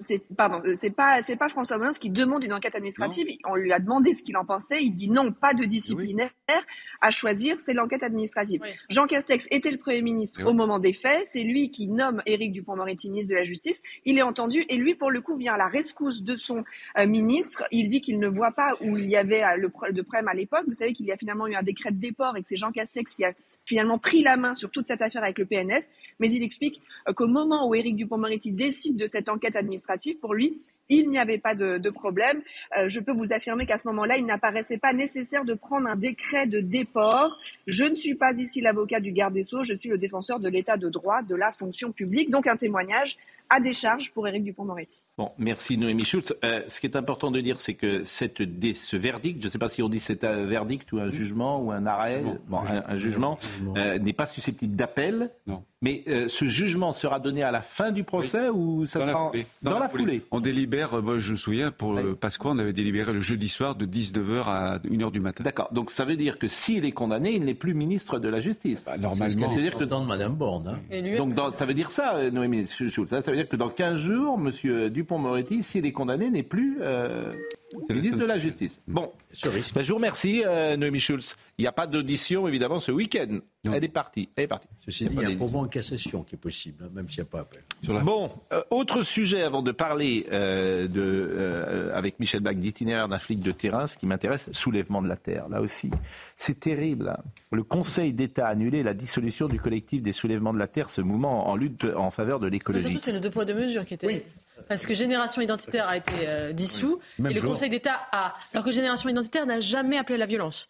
C'est, pardon, euh, c'est pas, c'est pas François Molins qui demande une enquête administrative. On lui a demandé ce qu'il en pensait. Il dit non, pas de disciplinaire à choisir, c'est l'enquête administrative. Jean Castex était le Premier ministre au moment des faits. C'est lui qui nomme Éric Dupond-Moretti ministre de la Justice. Il est entendu et lui, pour le coup, vient à la rescousse de son euh, ministre. Il dit qu'il ne voit pas où il y avait euh, le, de problème à l'époque. Vous savez qu'il y a finalement eu un décret de déport et que c'est Jean Castex qui a finalement pris la main sur toute cette affaire avec le PNF, mais il explique euh, qu'au moment où Éric Dupond-Moretti décide de cette enquête administrative, pour lui, il n'y avait pas de, problème. Euh, je peux vous affirmer qu'à ce moment-là, il n'apparaissait pas nécessaire de prendre un décret de déport. Je ne suis pas ici l'avocat du garde des Sceaux, je suis le défenseur de l'état de droit, de la fonction publique. Donc un témoignage à décharge pour Éric Dupond-Moretti. Bon, merci Noémie Schultz. Euh, ce qui est important de dire, c'est que cette, ce verdict, je ne sais pas si on dit c'est un verdict ou un jugement ou un arrêt, bon, un, jugement, euh, n'est pas susceptible d'appel. Mais euh, ce jugement sera donné à la fin du procès ou ça sera dans, la, foulée? On délibère, moi je me souviens, pour le Pasqua, on avait délibéré le jeudi soir de 19h à 1h du matin. D'accord, donc ça veut dire que s'il est condamné, il n'est plus ministre de la Justice. Bah, normalement. C'est-à-dire que dans Madame Borne. Hein. Donc ça veut dire ça, Noémie Schultz. Hein, ça veut dire que dans 15 jours, M. Dupont-Moretti, s'il est condamné, n'est plus. Euh, Ministre de la Justice. Bon, ben, je vous remercie, euh, Noémie Schulz. Il n'y a pas d'audition, évidemment, ce week-end. Elle est partie. Elle est partie. Ceci dit, il y a un pourvoi en cassation qui est possible, hein, même s'il n'y a pas appel. Bon, euh, autre sujet avant de parler euh, de, euh, avec Michel Bach d'itinéraire d'un flic de terrain, ce qui m'intéresse, soulèvement de la terre. Là aussi, c'est terrible. hein. Le Conseil d'État a annulé la dissolution du collectif des soulèvements de la terre, ce mouvement en lutte en faveur de l'écologie. Surtout, c'est le deux poids deux mesures qui était. Parce que Génération Identitaire a été euh, dissous et le jour. Conseil d'État a. Alors que Génération Identitaire n'a jamais appelé à la violence.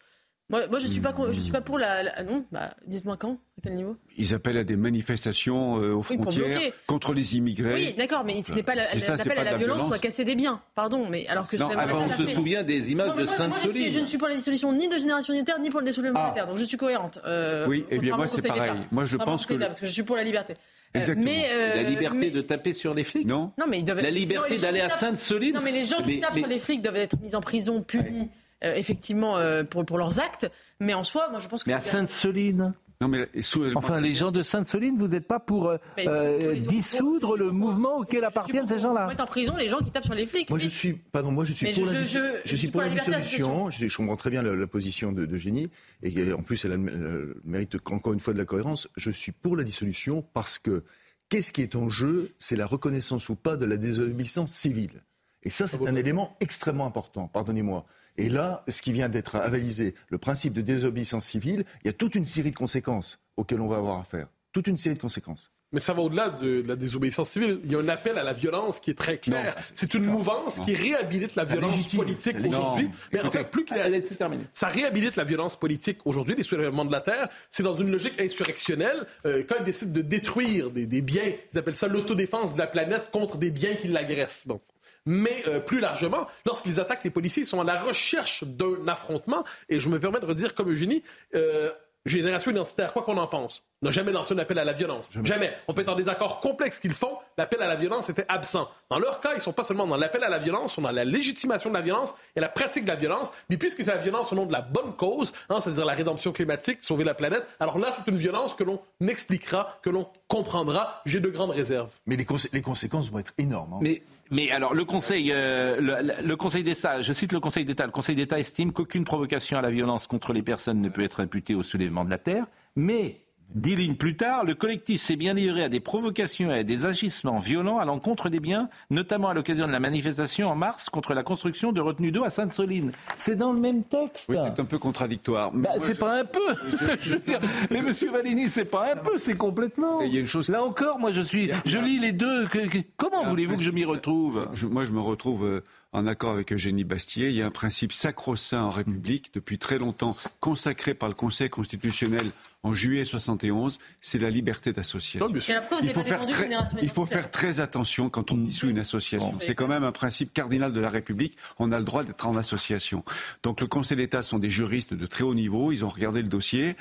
Moi, moi je suis pas, je suis pas pour la. la- non, bah, dites-moi quand, à quel niveau? Ils appellent à des manifestations euh, aux Oui, frontières contre les immigrés. Oui, d'accord, mais ce n'est pas l'appel à la violence ou à violence. casser des biens. Pardon, mais alors que Non, Soulèvement avant, on se souvient des images Non, de je Sainte-Soline. Je ne suis pas la dissolution ni de Génération Unitaire ni pour le la Terre, donc je suis cohérente. euh, Oui, eh bien, moi, c'est pareil. Moi, je pense que Parce que je suis pour la liberté. Euh, Exactement. Mais, euh, La liberté mais- de taper sur les flics Non. Non, mais ils doivent La liberté sinon, les gens d'aller qui à tapent- Sainte-Soline Non, mais les gens qui tapent mais- sur les flics doivent être mis en prison, punis, euh, effectivement, euh, pour, pour leurs actes. Mais en soi, moi, je pense que. Mais à Sainte-Soline Non, mais Enfin, les gens de Sainte-Soline, vous n'êtes pas pour euh, euh, dissoudre le mouvement auquel appartiennent ces gens-là mettre en prison les gens qui tapent sur les flics. Moi, je suis, pardon, moi, je suis Mais pour je- la, je- je- je je suis pour la liberté dissolution. Je, je comprends très bien la, la position de, de Génie. Et en plus, elle a le, le mérite encore une fois de la cohérence. Je suis pour la dissolution parce que qu'est-ce qui est en jeu C'est la reconnaissance ou pas de la désobéissance civile. Et ça, c'est un élément extrêmement important, pardonnez-moi. Et là, ce qui vient d'être avalisé, le principe de désobéissance civile, il y a toute une série de conséquences auxquelles on va avoir affaire. Toute une série de conséquences. Mais ça va au-delà de, de la désobéissance civile. Il y a un appel à la violence qui est très clair. C'est une mouvance qui réhabilite la Ça violence légitime. politique aujourd'hui. Mais en fait, plus qu'il y a- ça réhabilite la violence politique aujourd'hui, les soulèvements de la terre. C'est dans une logique insurrectionnelle. Euh, quand ils décident de détruire des, des biens, ils appellent ça l'autodéfense de la planète contre des biens qui l'agressent. Bon. Mais euh, plus largement, lorsqu'ils attaquent les policiers, ils sont à la recherche d'un affrontement. Et je me permets de redire, comme Eugénie, euh, Génération identitaire, quoi qu'on en pense, n'a jamais lancé un appel à la violence. Jamais. On peut être en désaccord complexe qu'ils font, l'appel à la violence était absent. Dans leur cas, ils sont pas seulement dans l'appel à la violence, ils sont dans la légitimation de la violence et la pratique de la violence. Mais puisque c'est la violence au nom de la bonne cause, hein, c'est-à-dire la rédemption climatique, sauver la planète, alors là, c'est une violence que l'on expliquera, que l'on comprendra. J'ai de grandes réserves. Mais les conséquences vont être énormes. hein. Mais, mais alors, le Conseil, euh, le, le Conseil d'État, je cite le Conseil d'État, le Conseil d'État estime qu'aucune provocation à la violence contre les personnes ne peut être imputée au soulèvement de la terre, mais, dix lignes plus tard, le collectif s'est bien livré à des provocations et à des agissements violents à l'encontre des biens, notamment à l'occasion de la manifestation en mars contre la construction de retenues d'eau à Sainte-Soline. C'est dans le même texte. Oui, c'est un peu contradictoire. Bah, c'est je- pas un peu. Je *laughs* mais Monsieur Valigny, c'est pas un peu, c'est complètement. Il y a une chose. Là encore, moi, je suis, je lis les deux. Comment voulez-vous que je m'y retrouve? Moi, je me retrouve euh, en accord avec Eugénie Bastier. Il y a un principe sacro-saint en République, depuis très longtemps consacré par le Conseil constitutionnel en juillet 71, c'est la liberté d'association. Il faut, faire très, Génération il faut Identitaire. faire très attention quand on dissout une association. C'est quand même un principe cardinal de la République. On a le droit d'être en association. Donc le Conseil d'État sont des juristes de très haut niveau. Ils ont regardé le dossier.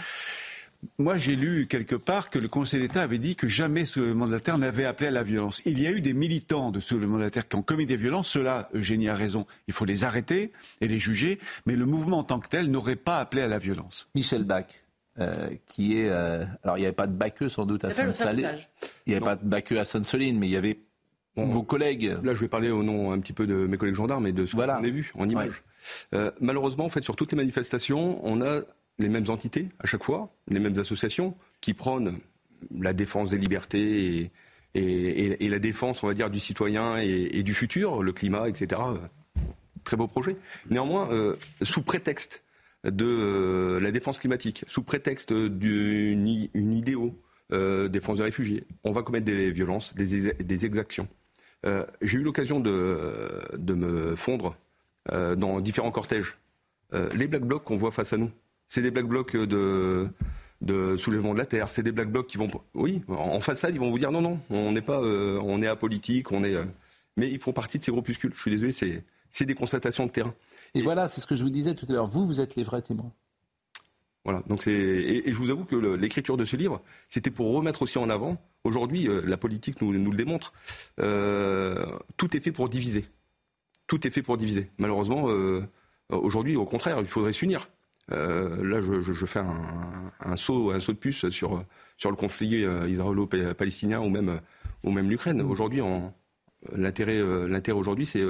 Moi, j'ai lu quelque part que le Conseil d'État avait dit que jamais Soulèvement de la Terre n'avait appelé à la violence. Il y a eu des militants de Soulèvement de la Terre qui ont commis des violences. Cela, Eugénie a raison. Il faut les arrêter et les juger. Mais le mouvement en tant que tel n'aurait pas appelé à la violence. Michel Bach, euh, qui est. euh, alors, il n'y avait pas de Baccheux sans doute à sabotage. Il n'y avait pas de Baccheux à Sainte-Soline, mais il y avait vos collègues. Là, je vais parler au nom un petit peu de mes collègues gendarmes et de ce qu'on a vu en images. Euh, malheureusement, en fait, sur toutes les manifestations, on a les mêmes entités à chaque fois, les mêmes associations qui prônent la défense des libertés et, et- et- et la défense, on va dire, du citoyen et, et du futur, le climat, etc. Très beau projet. Néanmoins, euh, sous prétexte de euh, la défense climatique, sous prétexte d'une idéo, euh, défense des réfugiés, on va commettre des violences, des, des exactions. Euh, J'ai eu l'occasion de, me fondre dans différents cortèges. Les black blocs qu'on voit face à nous, c'est des black blocs de, soulèvement de la terre, c'est des black blocs qui vont, oui, en façade, ils vont vous dire non, non, on n'est pas, on est apolitique, on est, mais ils font partie de ces groupuscules. Je suis désolé, c'est des constatations de terrain. Et voilà, c'est ce que je vous disais tout à l'heure. Vous, vous êtes les vrais témoins. Voilà. Donc c'est et, et je vous avoue que l'écriture de ce livre, c'était pour remettre aussi en avant. Aujourd'hui, euh, la politique nous, nous le démontre. Euh, tout est fait pour diviser. Tout est fait pour diviser. Malheureusement, euh, aujourd'hui, au contraire, il faudrait s'unir. Là, je, je- je fais un, un saut, un saut de puce sur sur le conflit israélo-palestinien ou même ou même l'Ukraine. Aujourd'hui, l'intérêt l'intérêt aujourd'hui, c'est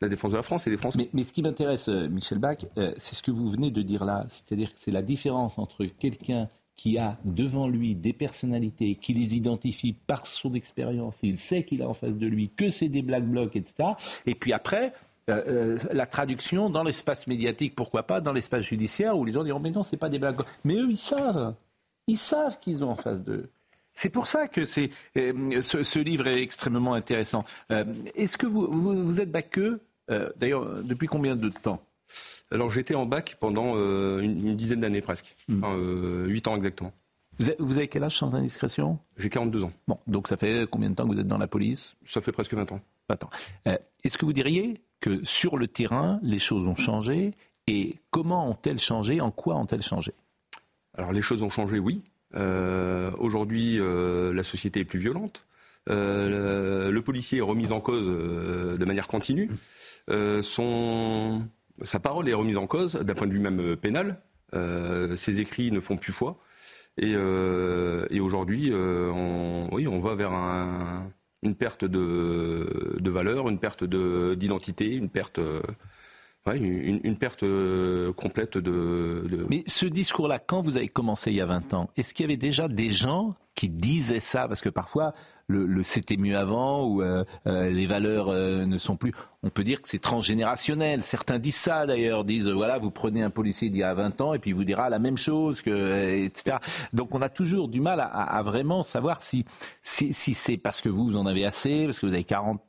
la défense de la France et des Français. Mais, ce qui m'intéresse, euh, Michel Bach, euh, c'est ce que vous venez de dire là. C'est-à-dire que c'est la différence entre quelqu'un qui a devant lui des personnalités, qui les identifie par son expérience, il sait qu'il a en face de lui que c'est des black blocs, etc. Et puis après, euh, la traduction dans l'espace médiatique, pourquoi pas, dans l'espace judiciaire, où les gens diront mais non, c'est pas des black blocs. Mais eux, ils savent, ils savent qu'ils ont en face d'eux. C'est pour ça que c'est, ce, livre est extrêmement intéressant. Est-ce que vous, vous, êtes baqueux euh, d'ailleurs, depuis combien de temps? Alors j'étais en bac pendant euh, une, dizaine d'années presque, hmm. euh, Huit ans exactement. Vous avez, quel âge sans indiscrétion? J'ai 42 ans. Bon, donc ça fait combien de temps que vous êtes dans la police? Ça fait presque 20 ans. 20 ans. Est-ce que vous diriez que sur le terrain, les choses ont changé? Et comment ont-elles changé? En quoi ont-elles changé? Alors les choses ont changé, oui. Aujourd'hui, la société est plus violente. Le, policier est remis en cause de manière continue. Euh, son, sa parole est remise en cause d'un point de vue même euh, pénal. Euh, ses écrits ne font plus foi. Et, aujourd'hui, on, oui, on va vers un, une perte de, valeur, une perte d'identité, une perte. une, perte complète de... Mais ce discours-là, quand vous avez commencé il y a 20 ans, est-ce qu'il y avait déjà des gens qui disaient ça Parce que parfois, le, c'était mieux avant ou euh, euh, les valeurs euh, ne sont plus. On peut dire que c'est transgénérationnel. Certains disent ça d'ailleurs, disent voilà, vous prenez un policier d'il y a 20 ans et puis il vous dira la même chose, que, etc. Donc on a toujours du mal à, vraiment savoir si, si, si c'est parce que vous, vous en avez assez, parce que vous avez 40,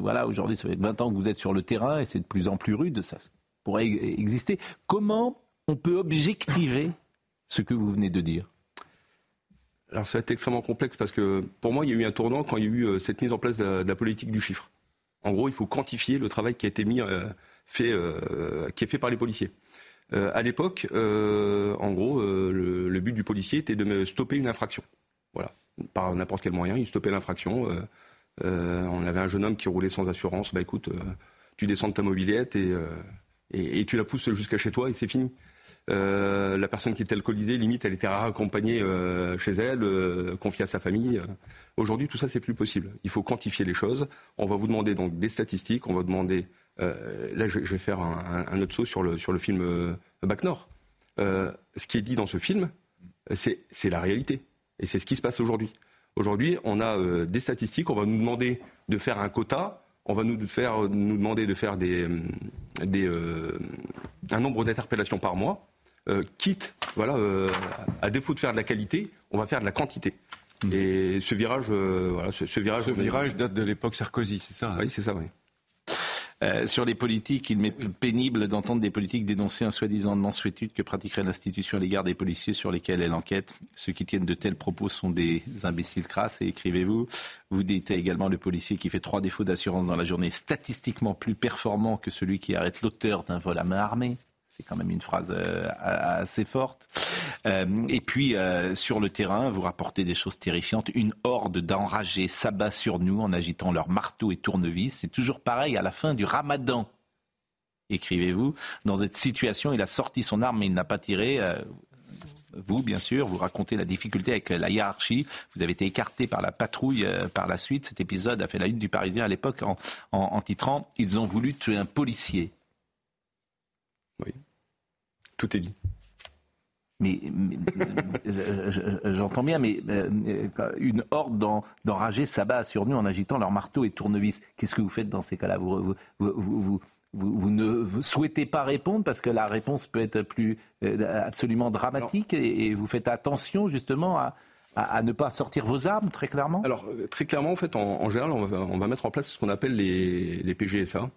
voilà, aujourd'hui ça fait 20 ans que vous êtes sur le terrain et c'est de plus en plus rude, ça pourrait exister. Comment on peut objectiver ce que vous venez de dire? Alors ça va être extrêmement complexe parce que pour moi, il y a eu un tournant quand il y a eu euh, cette mise en place de la, politique du chiffre. En gros, il faut quantifier le travail qui a été mis, euh, fait, euh, qui est fait par les policiers. à l'époque, en gros, le, but du policier était de stopper une infraction. Voilà, par n'importe quel moyen, il stoppait l'infraction. on avait un jeune homme qui roulait sans assurance. Bah écoute, tu descends de ta mobilette et, et tu la pousses jusqu'à chez toi et c'est fini. Euh, la personne qui était alcoolisée, limite, elle était raccompagnée euh, chez elle, euh, confiée à sa famille. Aujourd'hui, tout ça, c'est plus possible. Il faut quantifier les choses. On va vous demander donc des statistiques. On va demander. là, je, vais faire un, autre saut sur le, sur le film Bac Nord. ce qui est dit dans ce film, c'est la réalité. Et c'est ce qui se passe aujourd'hui. Aujourd'hui, on a des statistiques. On va nous demander de faire un quota. On va nous, faire, nous demander de faire des, des, un nombre d'interpellations par mois. Euh, quitte, voilà, euh, à défaut de faire de la qualité, on va faire de la quantité. Hmm. Et ce virage, euh, voilà, ce, virage, ce virage date de l'époque Sarkozy, c'est ça hein Oui, c'est ça, oui. sur les politiques, il m'est pénible d'entendre des politiques dénoncer un soi-disant mansuétude que pratiquerait l'institution à l'égard des policiers sur lesquels elle enquête. Ceux qui tiennent de tels propos sont des imbéciles crasses, et écrivez-vous. Vous dites également le policier qui fait trois défauts d'assurance dans la journée statistiquement plus performant que celui qui arrête l'auteur d'un vol à main armée. C'est quand même une phrase euh, assez forte. Euh, et puis, euh, sur le terrain, vous rapportez des choses terrifiantes. Une horde d'enragés s'abat sur nous en agitant leurs marteaux et tournevis. C'est toujours pareil à la fin du ramadan. Écrivez-vous. Dans cette situation, il a sorti son arme mais il n'a pas tiré. vous, bien sûr, vous racontez la difficulté avec la hiérarchie. Vous avez été écarté par la patrouille par la suite. Cet épisode a fait la une du Parisien à l'époque en, en titrant Ils ont voulu tuer un policier. Oui. Tout est dit. Mais, j'entends bien, mais euh, une horde d'enragés s'abat sur nous en agitant leurs marteaux et tournevis. Qu'est-ce que vous faites dans ces cas-là? Vous, vous, ne souhaitez pas répondre parce que la réponse peut être plus euh, absolument dramatique et, vous faites attention justement à, ne pas sortir vos armes, très clairement? Alors, euh, très clairement, en fait, en, général, on va, mettre en place ce qu'on appelle les, les PGSA.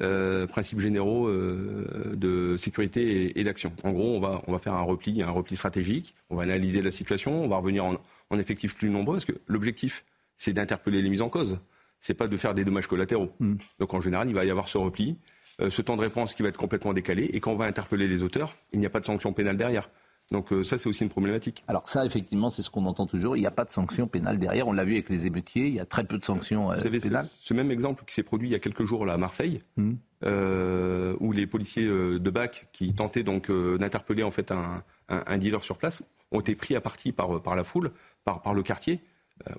Euh, principes généraux euh, de sécurité et, d'action. En gros, on va, on va faire un repli, un repli stratégique, on va analyser la situation, on va revenir en, en effectifs plus nombreux, parce que l'objectif, c'est d'interpeller les mises en cause. C'est pas de faire des dommages collatéraux. Hmm. Donc en général, il va y avoir ce repli, euh, ce temps de réponse qui va être complètement décalé, et quand on va interpeller les auteurs, il n'y a pas de sanction pénale derrière. Donc euh, ça, c'est aussi une problématique. Alors ça, effectivement, c'est ce qu'on entend toujours. Il n'y a pas de sanctions pénales derrière. On l'a vu avec les émeutiers. Il y a très peu de sanctions euh, Vous avez pénales. Ce, même exemple qui s'est produit il y a quelques jours là, à Marseille, hmm. euh, où les policiers de BAC qui tentaient donc d'interpeller en fait un, un, dealer sur place ont été pris à partie par, par la foule, par, par le quartier.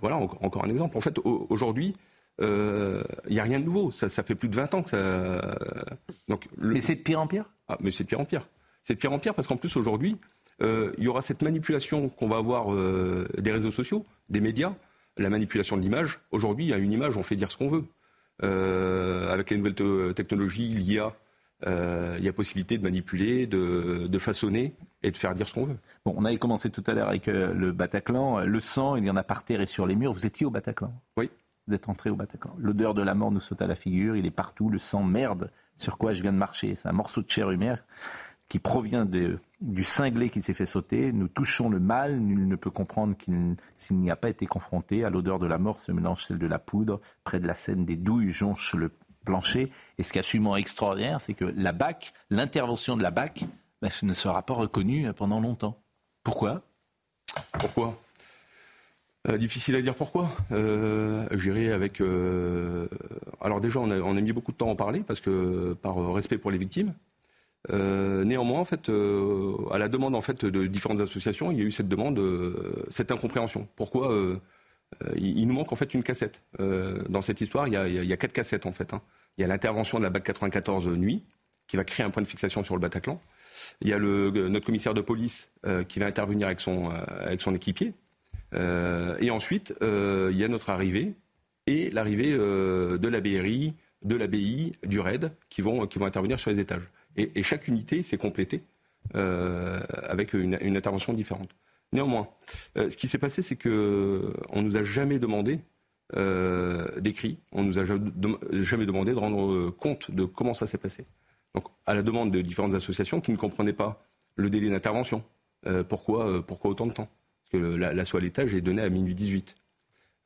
voilà, encore un exemple. En fait, aujourd'hui, il n'y a rien de nouveau. Ça, ça fait plus de 20 ans que ça. Donc, Mais c'est de pire en pire? Ah, Mais c'est de pire en pire. C'est de pire en pire parce qu'en plus, aujourd'hui, il y aura cette manipulation qu'on va avoir des réseaux sociaux, des médias, la manipulation de l'image. Aujourd'hui, il y a une image, on fait dire ce qu'on veut. avec les nouvelles technologies, l'IA, euh, il y a possibilité de manipuler, de, façonner et de faire dire ce qu'on veut. Bon, on avait commencé tout à l'heure avec euh, le Bataclan. Le sang, il y en a par terre et sur les murs. Vous étiez au Bataclan? Oui. Vous êtes entré au Bataclan. L'odeur de la mort nous saute à la figure. Il est partout. Le sang, merde, sur quoi je viens de marcher. C'est un morceau de chair humaine qui provient du cinglé qui s'est fait sauter. Nous touchons le mal. Nul ne peut comprendre qu'il, s'il n'y a pas été confronté. À l'odeur de la mort se mélange celle de la poudre. Près de la scène, des douilles jonchent le plancher. Et ce qui est absolument extraordinaire, c'est que la BAC, l'intervention de la BAC, ben, ne sera pas reconnue pendant longtemps. Pourquoi? Pourquoi? Euh, difficile à dire pourquoi. Euh, J'irai avec. Euh, alors déjà, on a, mis beaucoup de temps à en parler parce que par respect pour les victimes. Euh, néanmoins, en fait, à la demande en fait de différentes associations, il y a eu cette demande, cette incompréhension. Pourquoi il, nous manque en fait une cassette dans cette histoire il y, a, quatre cassettes en fait. Hein. Il y a l'intervention de la BAC 94 nuit, qui va créer un point de fixation sur le Bataclan. Il y a le, notre commissaire de police euh, qui va intervenir avec son, euh, équipier. Euh, et ensuite, il y a notre arrivée et l'arrivée de la BRI, de la BI, du RAID, qui vont, qui vont intervenir sur les étages. Et, chaque unité s'est complétée avec une, intervention différente. Néanmoins, ce qui s'est passé, c'est qu'on ne nous a jamais demandé euh, d'écrit. On nous a jamais demandé de rendre euh, compte de comment ça s'est passé. Donc, à la demande de différentes associations qui ne comprenaient pas le délai d'intervention. Euh, pourquoi, pourquoi autant de temps? Parce que l'assaut à l'étage est donné à minuit 18.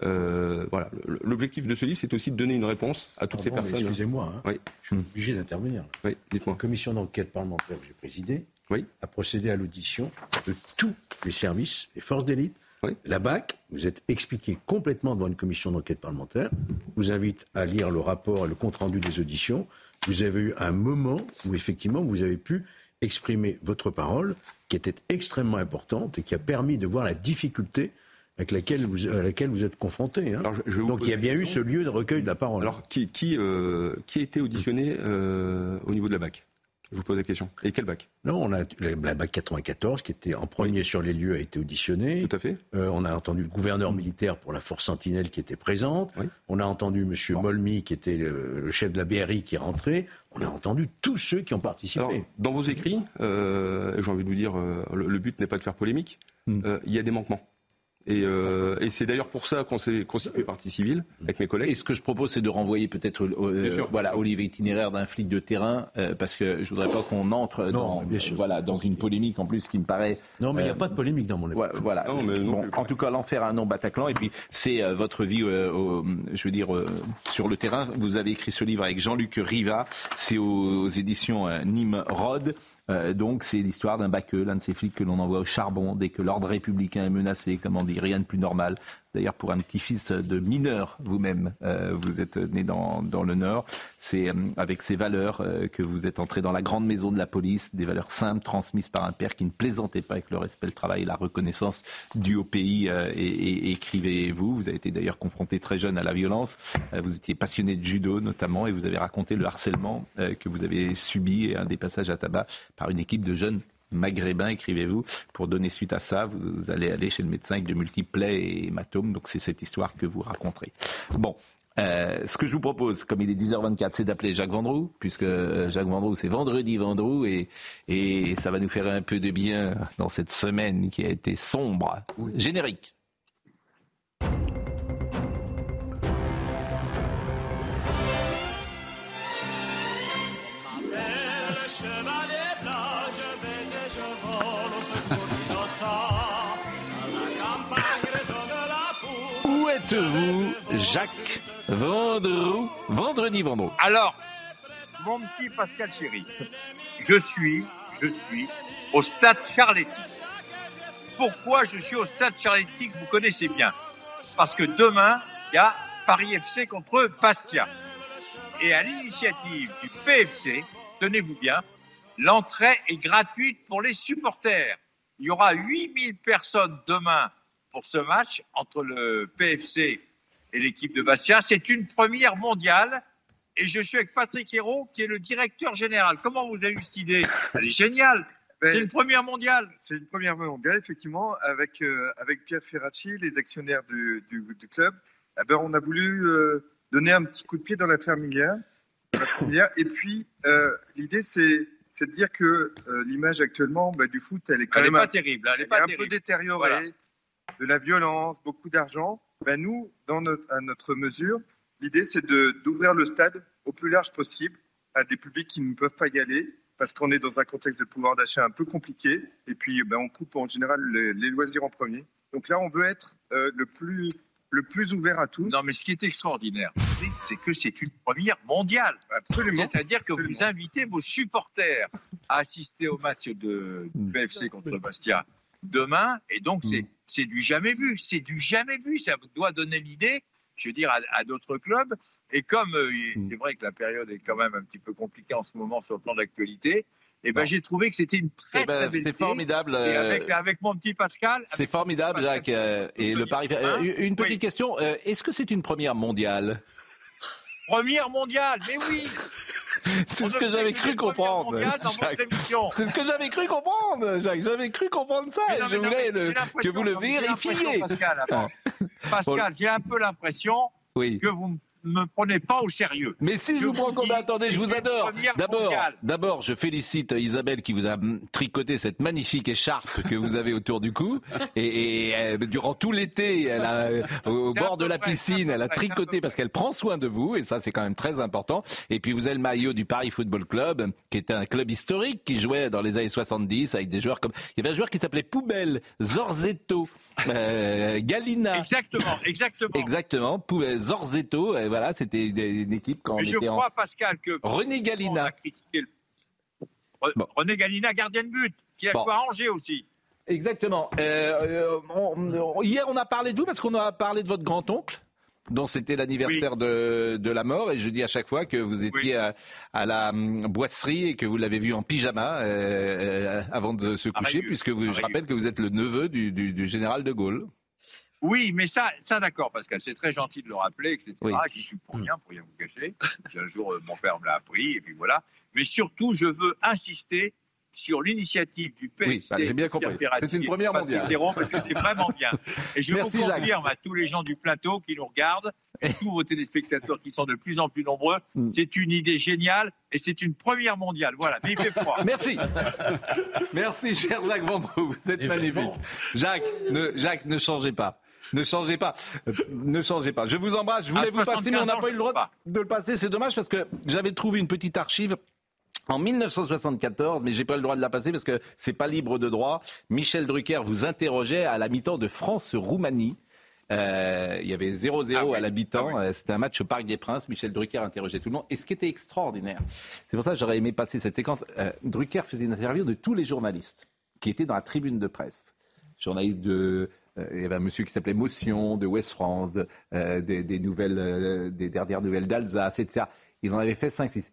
Voilà. L'objectif de ce livre, c'est aussi de donner une réponse à toutes ces personnes. Excusez-moi, hein. je suis obligé d'intervenir. Oui, dites-moi. La commission d'enquête parlementaire que j'ai présidée oui. a procédé à l'audition de tous les services, les forces d'élite, la BAC, vous êtes expliqué complètement devant une commission d'enquête parlementaire. Je vous invite à lire le rapport et le compte-rendu des auditions. Vous avez eu un moment où effectivement vous avez pu exprimer votre parole qui était extrêmement importante et qui a permis de voir la difficulté avec laquelle vous, à laquelle vous êtes confronté. Hein. Donc il y a bien eu ce lieu de recueil de la parole. Alors qui, qui, euh, qui a été auditionné euh, au niveau de la BAC? Je vous pose la question. Et quel bac? Non, on a la bac 94 qui était en premier sur les lieux a été auditionné. Tout à fait. Euh, on a entendu le gouverneur militaire pour la force Sentinelle qui était présente. On a entendu M. Molmy qui était le, chef de la BRI qui est rentré. On a entendu tous ceux qui ont participé. dans vos écrits, euh, j'ai envie de vous dire, le, but n'est pas de faire polémique. Hmm. Il y a des manquements. Euh, et, c'est d'ailleurs pour ça qu'on s'est constitué partie civile avec mes collègues. Et ce que je propose, c'est de renvoyer peut-être euh, voilà, au livre itinéraire d'un flic de terrain, euh, parce que je voudrais pas qu'on entre dans, voilà, dans une polémique en plus qui me paraît. Non, mais il n'y a pas de polémique dans mon livre. Voilà. en tout cas, l'enfer un nom Bataclan. Et puis, c'est votre vie, je veux dire, sur le terrain. Vous avez écrit ce livre avec Jean-Luc Riva. C'est aux, aux éditions Nîmes Rod. Euh, donc c'est l'histoire d'un baqueux, l'un de ces flics que l'on envoie au charbon dès que l'ordre républicain est menacé, comme on dit, rien de plus normal. D'ailleurs, pour un petit-fils de mineur, vous-même, euh, vous êtes né dans, dans le Nord. C'est euh, avec ces valeurs euh, que vous êtes entré dans la grande maison de la police, des valeurs simples transmises par un père qui ne plaisantait pas avec le respect, le travail et la reconnaissance due au pays. et, écrivez-vous. Vous avez été d'ailleurs confronté très jeune à la violence. vous étiez passionné de judo notamment et vous avez raconté le harcèlement que vous avez subi et un dépassage à tabac par une équipe de jeunes maghrébin, écrivez-vous. Pour donner suite à ça, vous, allez aller chez le médecin avec de multiples et hématomes. Donc c'est cette histoire que vous raconterez. Bon. Euh, ce que je vous propose, comme il est 10h24, c'est d'appeler Jacques Vendroux, puisque euh, Jacques Vendroux, c'est vendredi Vendroux, et, et ça va nous faire un peu de bien dans cette semaine qui a été sombre. Générique. Vous Jacques Vendroux, vendredi Vendroux Alors, mon petit Pascal chéri, je suis, je suis au stade Charletti. Pourquoi je suis au stade Charletti que vous connaissez bien Parce que demain, il y a Paris FC contre Bastia. Et à l'initiative du PFC, tenez-vous bien, l'entrée est gratuite pour les supporters. Il y aura 8000 personnes demain pour ce match entre le PFC et l'équipe de Bastia. C'est une première mondiale. Et je suis avec Patrick Hérault, qui est le directeur général. Comment vous avez eu cette idée Elle est géniale. Ben, c'est une première mondiale. C'est une première mondiale, effectivement, avec, euh, avec Pierre Ferracci, les actionnaires du, du, du club. Eh ben, on a voulu euh, donner un petit coup de pied dans la fermilière. Et puis, euh, l'idée, c'est c'est de dire que l'image actuellement bah, du foot, elle est quand Elle est même pas un- terrible, elle est elle pas un terrible. peu détériorée, Voilà. De la violence, beaucoup d'argent. Ben, nous, dans notre, à notre mesure, l'idée c'est de d'ouvrir le stade au plus large possible à des publics qui ne peuvent pas y aller parce qu'on est dans un contexte de pouvoir d'achat un peu compliqué et puis ben, on coupe en général les, les loisirs en premier. Donc là, on veut être euh, le plus le plus ouvert à tous. Non, mais ce qui est extraordinaire, c'est que c'est une première mondiale. Absolument. C'est-à-dire que vous invitez vos supporters à assister au match de du PFC contre Bastia demain, et donc c'est c'est du jamais vu. C'est du jamais vu. Ça doit donner l'idée, je veux dire, à, à d'autres clubs. Et comme euh, il- c'est vrai que la période est quand même un petit peu compliquée en ce moment sur le plan d'actualité, eh ben, j'ai trouvé que c'était une très, Eh ben, très belle c'est formidable, Et euh, avec, avec mon petit Pascal, C'est formidable, Jacques. euh, et le Paris. euh, une petite question. Est-ce que c'est une première mondiale? Première mondiale, mais oui *laughs* C'est ce que j'avais cru comprendre. C'est ce que j'avais cru comprendre, Jacques. J'avais cru comprendre ça. Non, je voulais le- que vous le vérifiez. Pascal. Pascal, j'ai un peu l'impression Oui. que vous ne me prenez pas au sérieux. Mais si je vous prends comme attendez, je vous adore. D'abord, d'abord, je félicite Isabelle qui vous a tricoté cette magnifique écharpe que vous avez autour du cou. *laughs* Et, et, euh, durant tout l'été, elle a, euh, au bord de la près, piscine, elle a tricoté parce qu'elle prend soin de vous. Et ça, c'est quand même très important. Et puis, vous avez le maillot du Paris Football Club, qui était un club historique qui jouait dans les années 70 avec des joueurs comme, il y avait un joueur qui s'appelait Poubelle, Zorzetto, euh, Galina. Exactement, exactement. Exactement, Zorzetto, et voilà, c'était une, équipe quand on Mais je était en... crois, Pascal, que René Galina. le- René Galina, gardien de but, qui a Bon. joué à Angers aussi. Exactement. Euh, euh, on- on- hier, on a parlé de vous parce qu'on a parlé de votre grand-oncle dont c'était l'anniversaire de, de la mort et je dis à chaque fois que vous étiez à, à la hum, boisserie et que vous l'avez vu en pyjama euh, euh, avant de se coucher Réus, puisque vous, à je rappelle que vous êtes le neveu du, du- du général de Gaulle. Oui, mais ça, ça d'accord, Pascal, c'est très gentil de le rappeler, etc. Oui. J'y suis pour rien, pour rien vous cacher. Un jour, euh, mon père me l'a appris, et puis voilà. Mais surtout, je veux insister sur l'initiative du PFC. Oui, bah, j'ai bien compris. C'est une première et mondiale. Parce que c'est vraiment bien. *laughs* Et je Merci, vous Jacques. confirme à tous les gens du plateau qui nous regardent, et tous vos téléspectateurs qui sont de plus en plus nombreux, Mm. c'est une idée géniale et c'est une première mondiale. Voilà, mais il fait froid. *laughs* Merci. Merci, cher Jacques Vendroux. Vous êtes magnifique. Jacques, ne, Jacques, ne changez pas. Ne changez pas. Ne changez pas. Je vous embrasse. Je voulais À vous passer, mais on n'a 75 pas eu le droit de le passer. C'est dommage parce que j'avais trouvé une petite archive. En 1974, mais j'ai pas le droit de la passer parce que c'est pas libre de droit. Michel Drucker vous interrogeait à la mi-temps de France-Roumanie. Euh, il y avait 0-0 à la mi-temps. Euh, C'était un match au Parc des Princes. Michel Drucker interrogeait tout le monde. Et ce qui était extraordinaire, c'est pour ça que j'aurais aimé passer cette séquence. Euh, Drucker faisait une interview de tous les journalistes qui étaient dans la tribune de presse. Journalistes de, euh, il y avait un monsieur qui s'appelait Motion, de West France, de, des, des nouvelles, des dernières nouvelles d'Alsace, etc. Il en avait fait 5-6.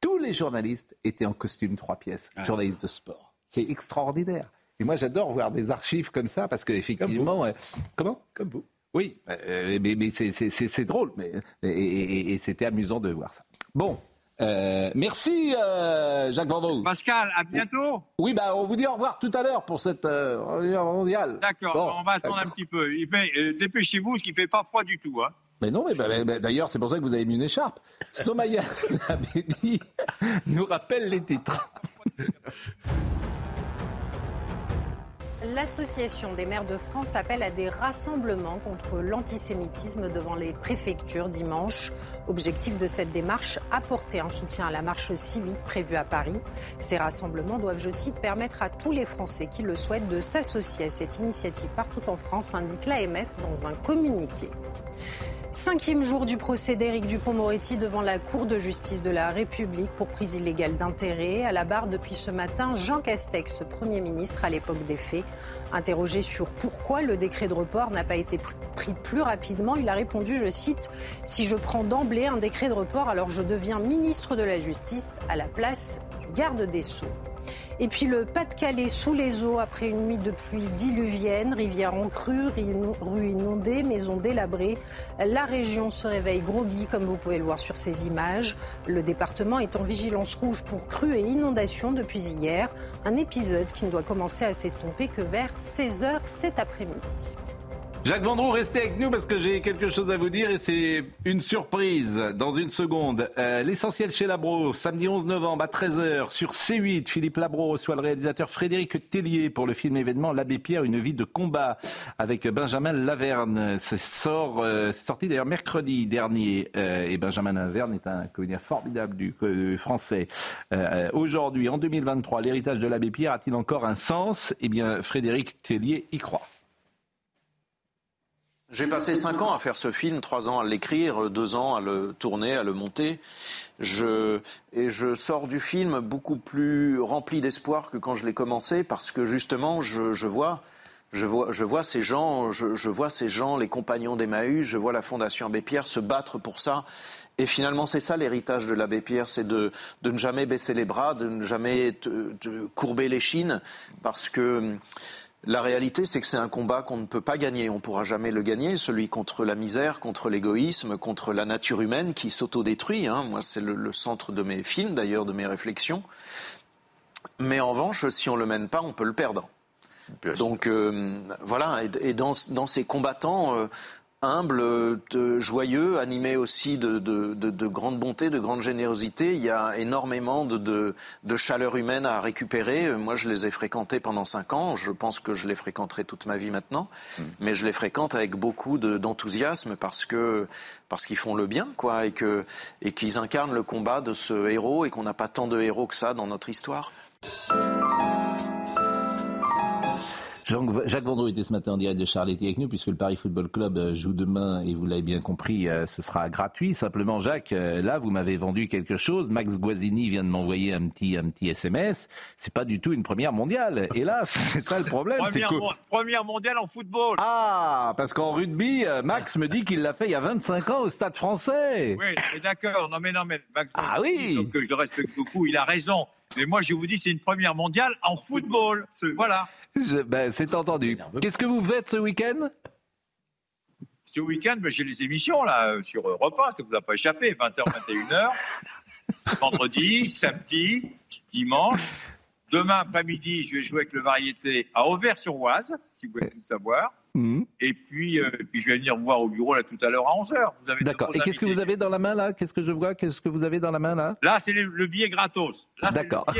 Tous les journalistes étaient en costume trois pièces, journalistes de sport. C'est extraordinaire. Et moi, j'adore voir des archives comme ça parce qu'effectivement. euh, comment? Comme vous. Oui, euh, mais, mais c'est- c'est c'est- c'est drôle. Mais, et et- et c'était amusant de voir ça. Bon, euh, merci euh, Jacques Vendroux. Pascal, à bientôt. Oui, bah, on vous dit au revoir tout à l'heure pour cette euh, réunion mondiale. D'accord, Bon. on va attendre un petit peu. Il fait- euh, Dépêchez-vous, ce qui fait pas froid du tout. Hein. Mais non, mais, bah, bah, bah, d'ailleurs, c'est pour ça que vous avez mis une écharpe. Somaya *laughs* Labedi nous rappelle les titres. L'Association des maires de France appelle à des rassemblements contre l'antisémitisme devant les préfectures dimanche. Objectif de cette démarche, apporter un soutien à la marche civique prévue à Paris. Ces rassemblements doivent, je cite, permettre à tous les Français qui le souhaitent de s'associer à cette initiative partout en France, indique l'AMF dans un communiqué. Cinquième jour du procès d'Éric Dupont-Moretti devant la Cour de justice de la République pour prise illégale d'intérêt. À la barre depuis ce matin, Jean Castex, Premier ministre à l'époque des faits. Interrogé sur pourquoi le décret de report n'a pas été pris plus rapidement, il a répondu, je cite, Si je prends d'emblée un décret de report, alors je deviens ministre de la Justice à la place du garde des Sceaux. Et puis le Pas-de-Calais sous les eaux après une nuit de pluie diluvienne, rivière en crue, rue inondée, maisons délabrées. La région se réveille groggy comme vous pouvez le voir sur ces images. Le département est en vigilance rouge pour crues et inondations depuis hier. Un épisode qui ne doit commencer à s'estomper que vers 16h cet après-midi. Jacques Vendroux, restez avec nous parce que j'ai quelque chose à vous dire et c'est une surprise dans une seconde. Euh, l'essentiel chez Labro, samedi 11 novembre à 13h sur C8. Philippe Labro reçoit le réalisateur Frédéric Tellier pour le film événement L'Abbé Pierre, une vie de combat avec Benjamin Laverne. C'est euh, sorti d'ailleurs mercredi dernier euh, et Benjamin Laverne est un comédien formidable du français. Aujourd'hui, en 2023, l'héritage de l'Abbé Pierre a-t-il encore un sens? Eh bien, Frédéric Tellier y croit. J'ai passé cinq ans à faire ce film, trois ans à l'écrire, deux ans à le tourner, à le monter. Je, et je sors du film beaucoup plus rempli d'espoir que quand je l'ai commencé, parce que justement, je, je vois, je vois, je vois ces gens, je, je vois ces gens, les compagnons d'Emmaüs, je vois la Fondation Abbé Pierre se battre pour ça. Et finalement, c'est ça l'héritage de l'abbé Pierre, c'est de, de, ne jamais baisser les bras, de ne jamais te, te courber les chines, parce que la réalité, c'est que c'est un combat qu'on ne peut pas gagner. On ne pourra jamais le gagner, celui contre la misère, contre l'égoïsme, contre la nature humaine qui s'autodétruit. Hein. Moi, c'est le, centre de mes films, d'ailleurs, de mes réflexions. Mais en revanche, si on ne le mène pas, on peut le perdre. Donc euh, voilà, et, dans, dans, ces combattants, euh, humble, de, joyeux, animé aussi de, de, de, grande bonté, de grande générosité. Il y a énormément de, chaleur humaine à récupérer. Moi, je les ai fréquentés pendant cinq ans. Je pense que je les fréquenterai toute ma vie maintenant. Hmm. Mais je les fréquente avec beaucoup d'enthousiasme parce que parce qu'ils font le bien, quoi, et que et qu'ils incarnent le combat de ce héros et qu'on n'a pas tant de héros que ça dans notre histoire. Jacques Vendroux était ce matin en direct de Charletti avec nous, puisque le Paris Football Club euh, joue demain, et vous l'avez bien compris, euh, ce sera gratuit. Simplement, Jacques, euh, là, vous m'avez vendu quelque chose. Max Guazzini vient de m'envoyer un petit, un petit SMS. C'est pas du tout une première mondiale. *laughs* Là, c'est ça le problème. première, première mondiale en football. Ah, parce qu'en rugby, Max me dit qu'il l'a fait il y a 25 ans au Stade français. Oui, d'accord. Non, mais non, mais Max ah oui. que je respecte beaucoup, il a raison. Mais moi, je vous dis, c'est une première mondiale en football. Voilà. Ben, c'est entendu. Qu'est-ce que vous faites ce week-end? Ce week-end, ben, j'ai les émissions là sur Europe 1, ça vous a pas échappé, 20h, 21h. vendredi, samedi, dimanche. Demain après-midi, je vais jouer avec le variété à Auvers-sur-Oise, si vous voulez tout savoir. Mhm. Et puis, euh, puis, je vais venir vous voir au bureau là tout à l'heure à 11h. D'accord. Et qu'est-ce que vous avez dans la main là? Qu'est-ce que je vois? Qu'est-ce que vous avez dans la main là? Là, c'est le, billet gratos. D'accord. *laughs*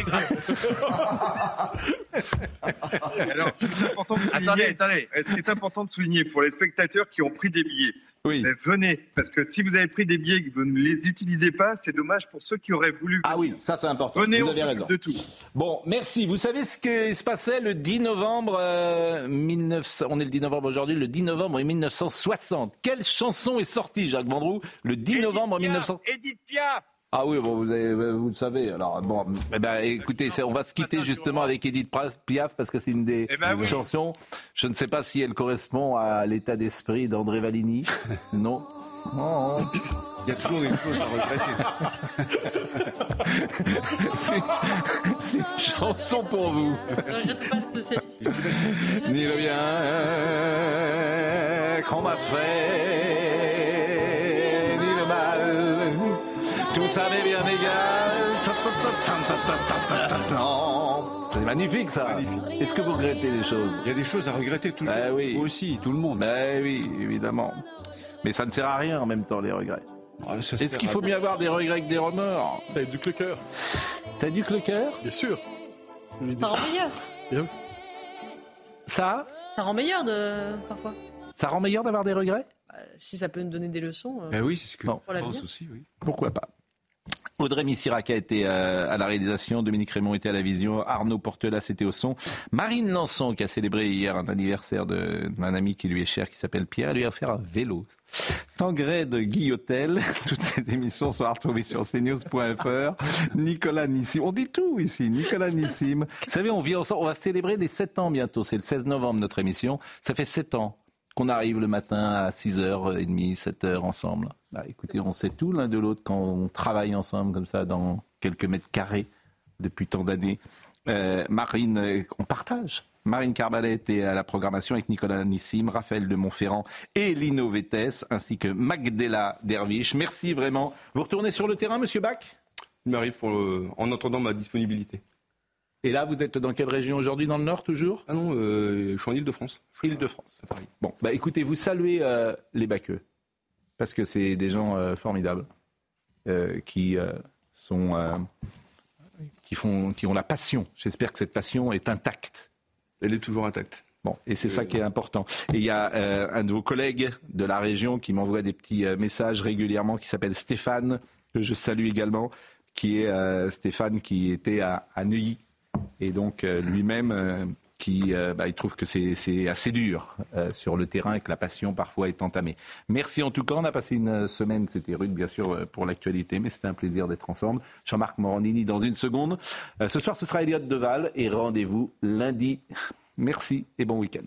Alors, c'est important de souligner. Attendez, attendez. C'est important de souligner pour les spectateurs qui ont pris des billets. Oui. venez, parce que si vous avez pris des billets et que vous ne les utilisez pas, c'est dommage pour ceux qui auraient voulu. Ah oui, ça c'est important. Venez, vous on avez de tout. Bon, merci. Vous savez ce qui se passait le 10 novembre 1900, euh, On est le 10 novembre aujourd'hui, le 10 novembre 1960. Quelle chanson est sortie, Jacques Vendroux, le 10 novembre 1960 Edith Piaf ah oui, bon, vous, avez, vous le savez. Alors bon, eh ben, écoutez, on va se quitter justement avec Edith Piaf parce que c'est une des eh ben chansons. Je ne sais pas si elle correspond à l'état d'esprit d'André Valigny. *laughs* non. Il y a toujours des choses à regretter. *laughs* c'est une chanson pour vous. Ni le bien qu'on m'a fait tout ça m'est bien égal. C'est magnifique ça. Est-ce que vous regrettez les choses Il y a des choses à regretter toujours. Ben oui. Vous aussi, tout le monde. Ben oui, évidemment. Mais ça ne sert à rien en même temps les regrets. Ah, Est-ce qu'il faut mieux avoir des regrets que des remords Ça éduque le cœur. Ça éduque le cœur Bien sûr. Ça rend meilleur. Bien. Ça Ça rend meilleur de parfois. Ça rend meilleur d'avoir des regrets bah, Si ça peut nous donner des leçons. Ben oui, c'est ce que je pense aussi. Oui. Pourquoi pas Audrey Missirac a été euh, à la réalisation, Dominique Raymond était à la vision, Arnaud Portelas était au son, Marine Lançon qui a célébré hier un anniversaire d'un ami qui lui est cher qui s'appelle Pierre, elle lui a offert un vélo. Tangré de Guillotel, *laughs* toutes ces émissions sont à retrouver sur cnews.fr. Nicolas Nissim, on dit tout ici, Nicolas Nissim. Vous savez, on vit ensemble, on va célébrer les 7 ans bientôt, c'est le 16 novembre notre émission, ça fait 7 ans qu'on arrive le matin à 6h30, 7h ensemble. Bah, écoutez, on sait tout l'un de l'autre quand on travaille ensemble comme ça dans quelques mètres carrés depuis tant d'années. Euh, Marine, on partage. Marine Carbalet était à la programmation avec Nicolas Nissim, Raphaël de Montferrand et Lino Vettes, ainsi que Magdela Derviche. Merci vraiment. Vous retournez sur le terrain, monsieur Bach? Il m'arrive pour en entendant ma disponibilité. Et là, vous êtes dans quelle région aujourd'hui? Dans le Nord toujours? Ah non, je suis en Ile-de-France. Je suis Ile-de-France. Bon, bah écoutez, vous saluez les Baqueux, parce que c'est des gens formidables. Euh, qui euh, sont euh, qui font qui ont la passion. J'espère que cette passion est intacte. Elle est toujours intacte. Bon, et c'est ça qui est important. Et il y a un de vos collègues de la région qui m'envoie des petits messages régulièrement, qui s'appelle Stéphane, que je salue également, qui est Stéphane qui était à, à Neuilly. Et donc lui-même qui euh, bah, il trouve que c'est assez dur euh, sur le terrain et que la passion parfois est entamée. Merci en tout cas. On a passé une semaine, c'était rude bien sûr euh, pour l'actualité, mais c'était un plaisir d'être ensemble. Jean-Marc Morandini dans une seconde. ce soir, ce sera Elliott Deval et rendez-vous lundi. Merci et bon week-end.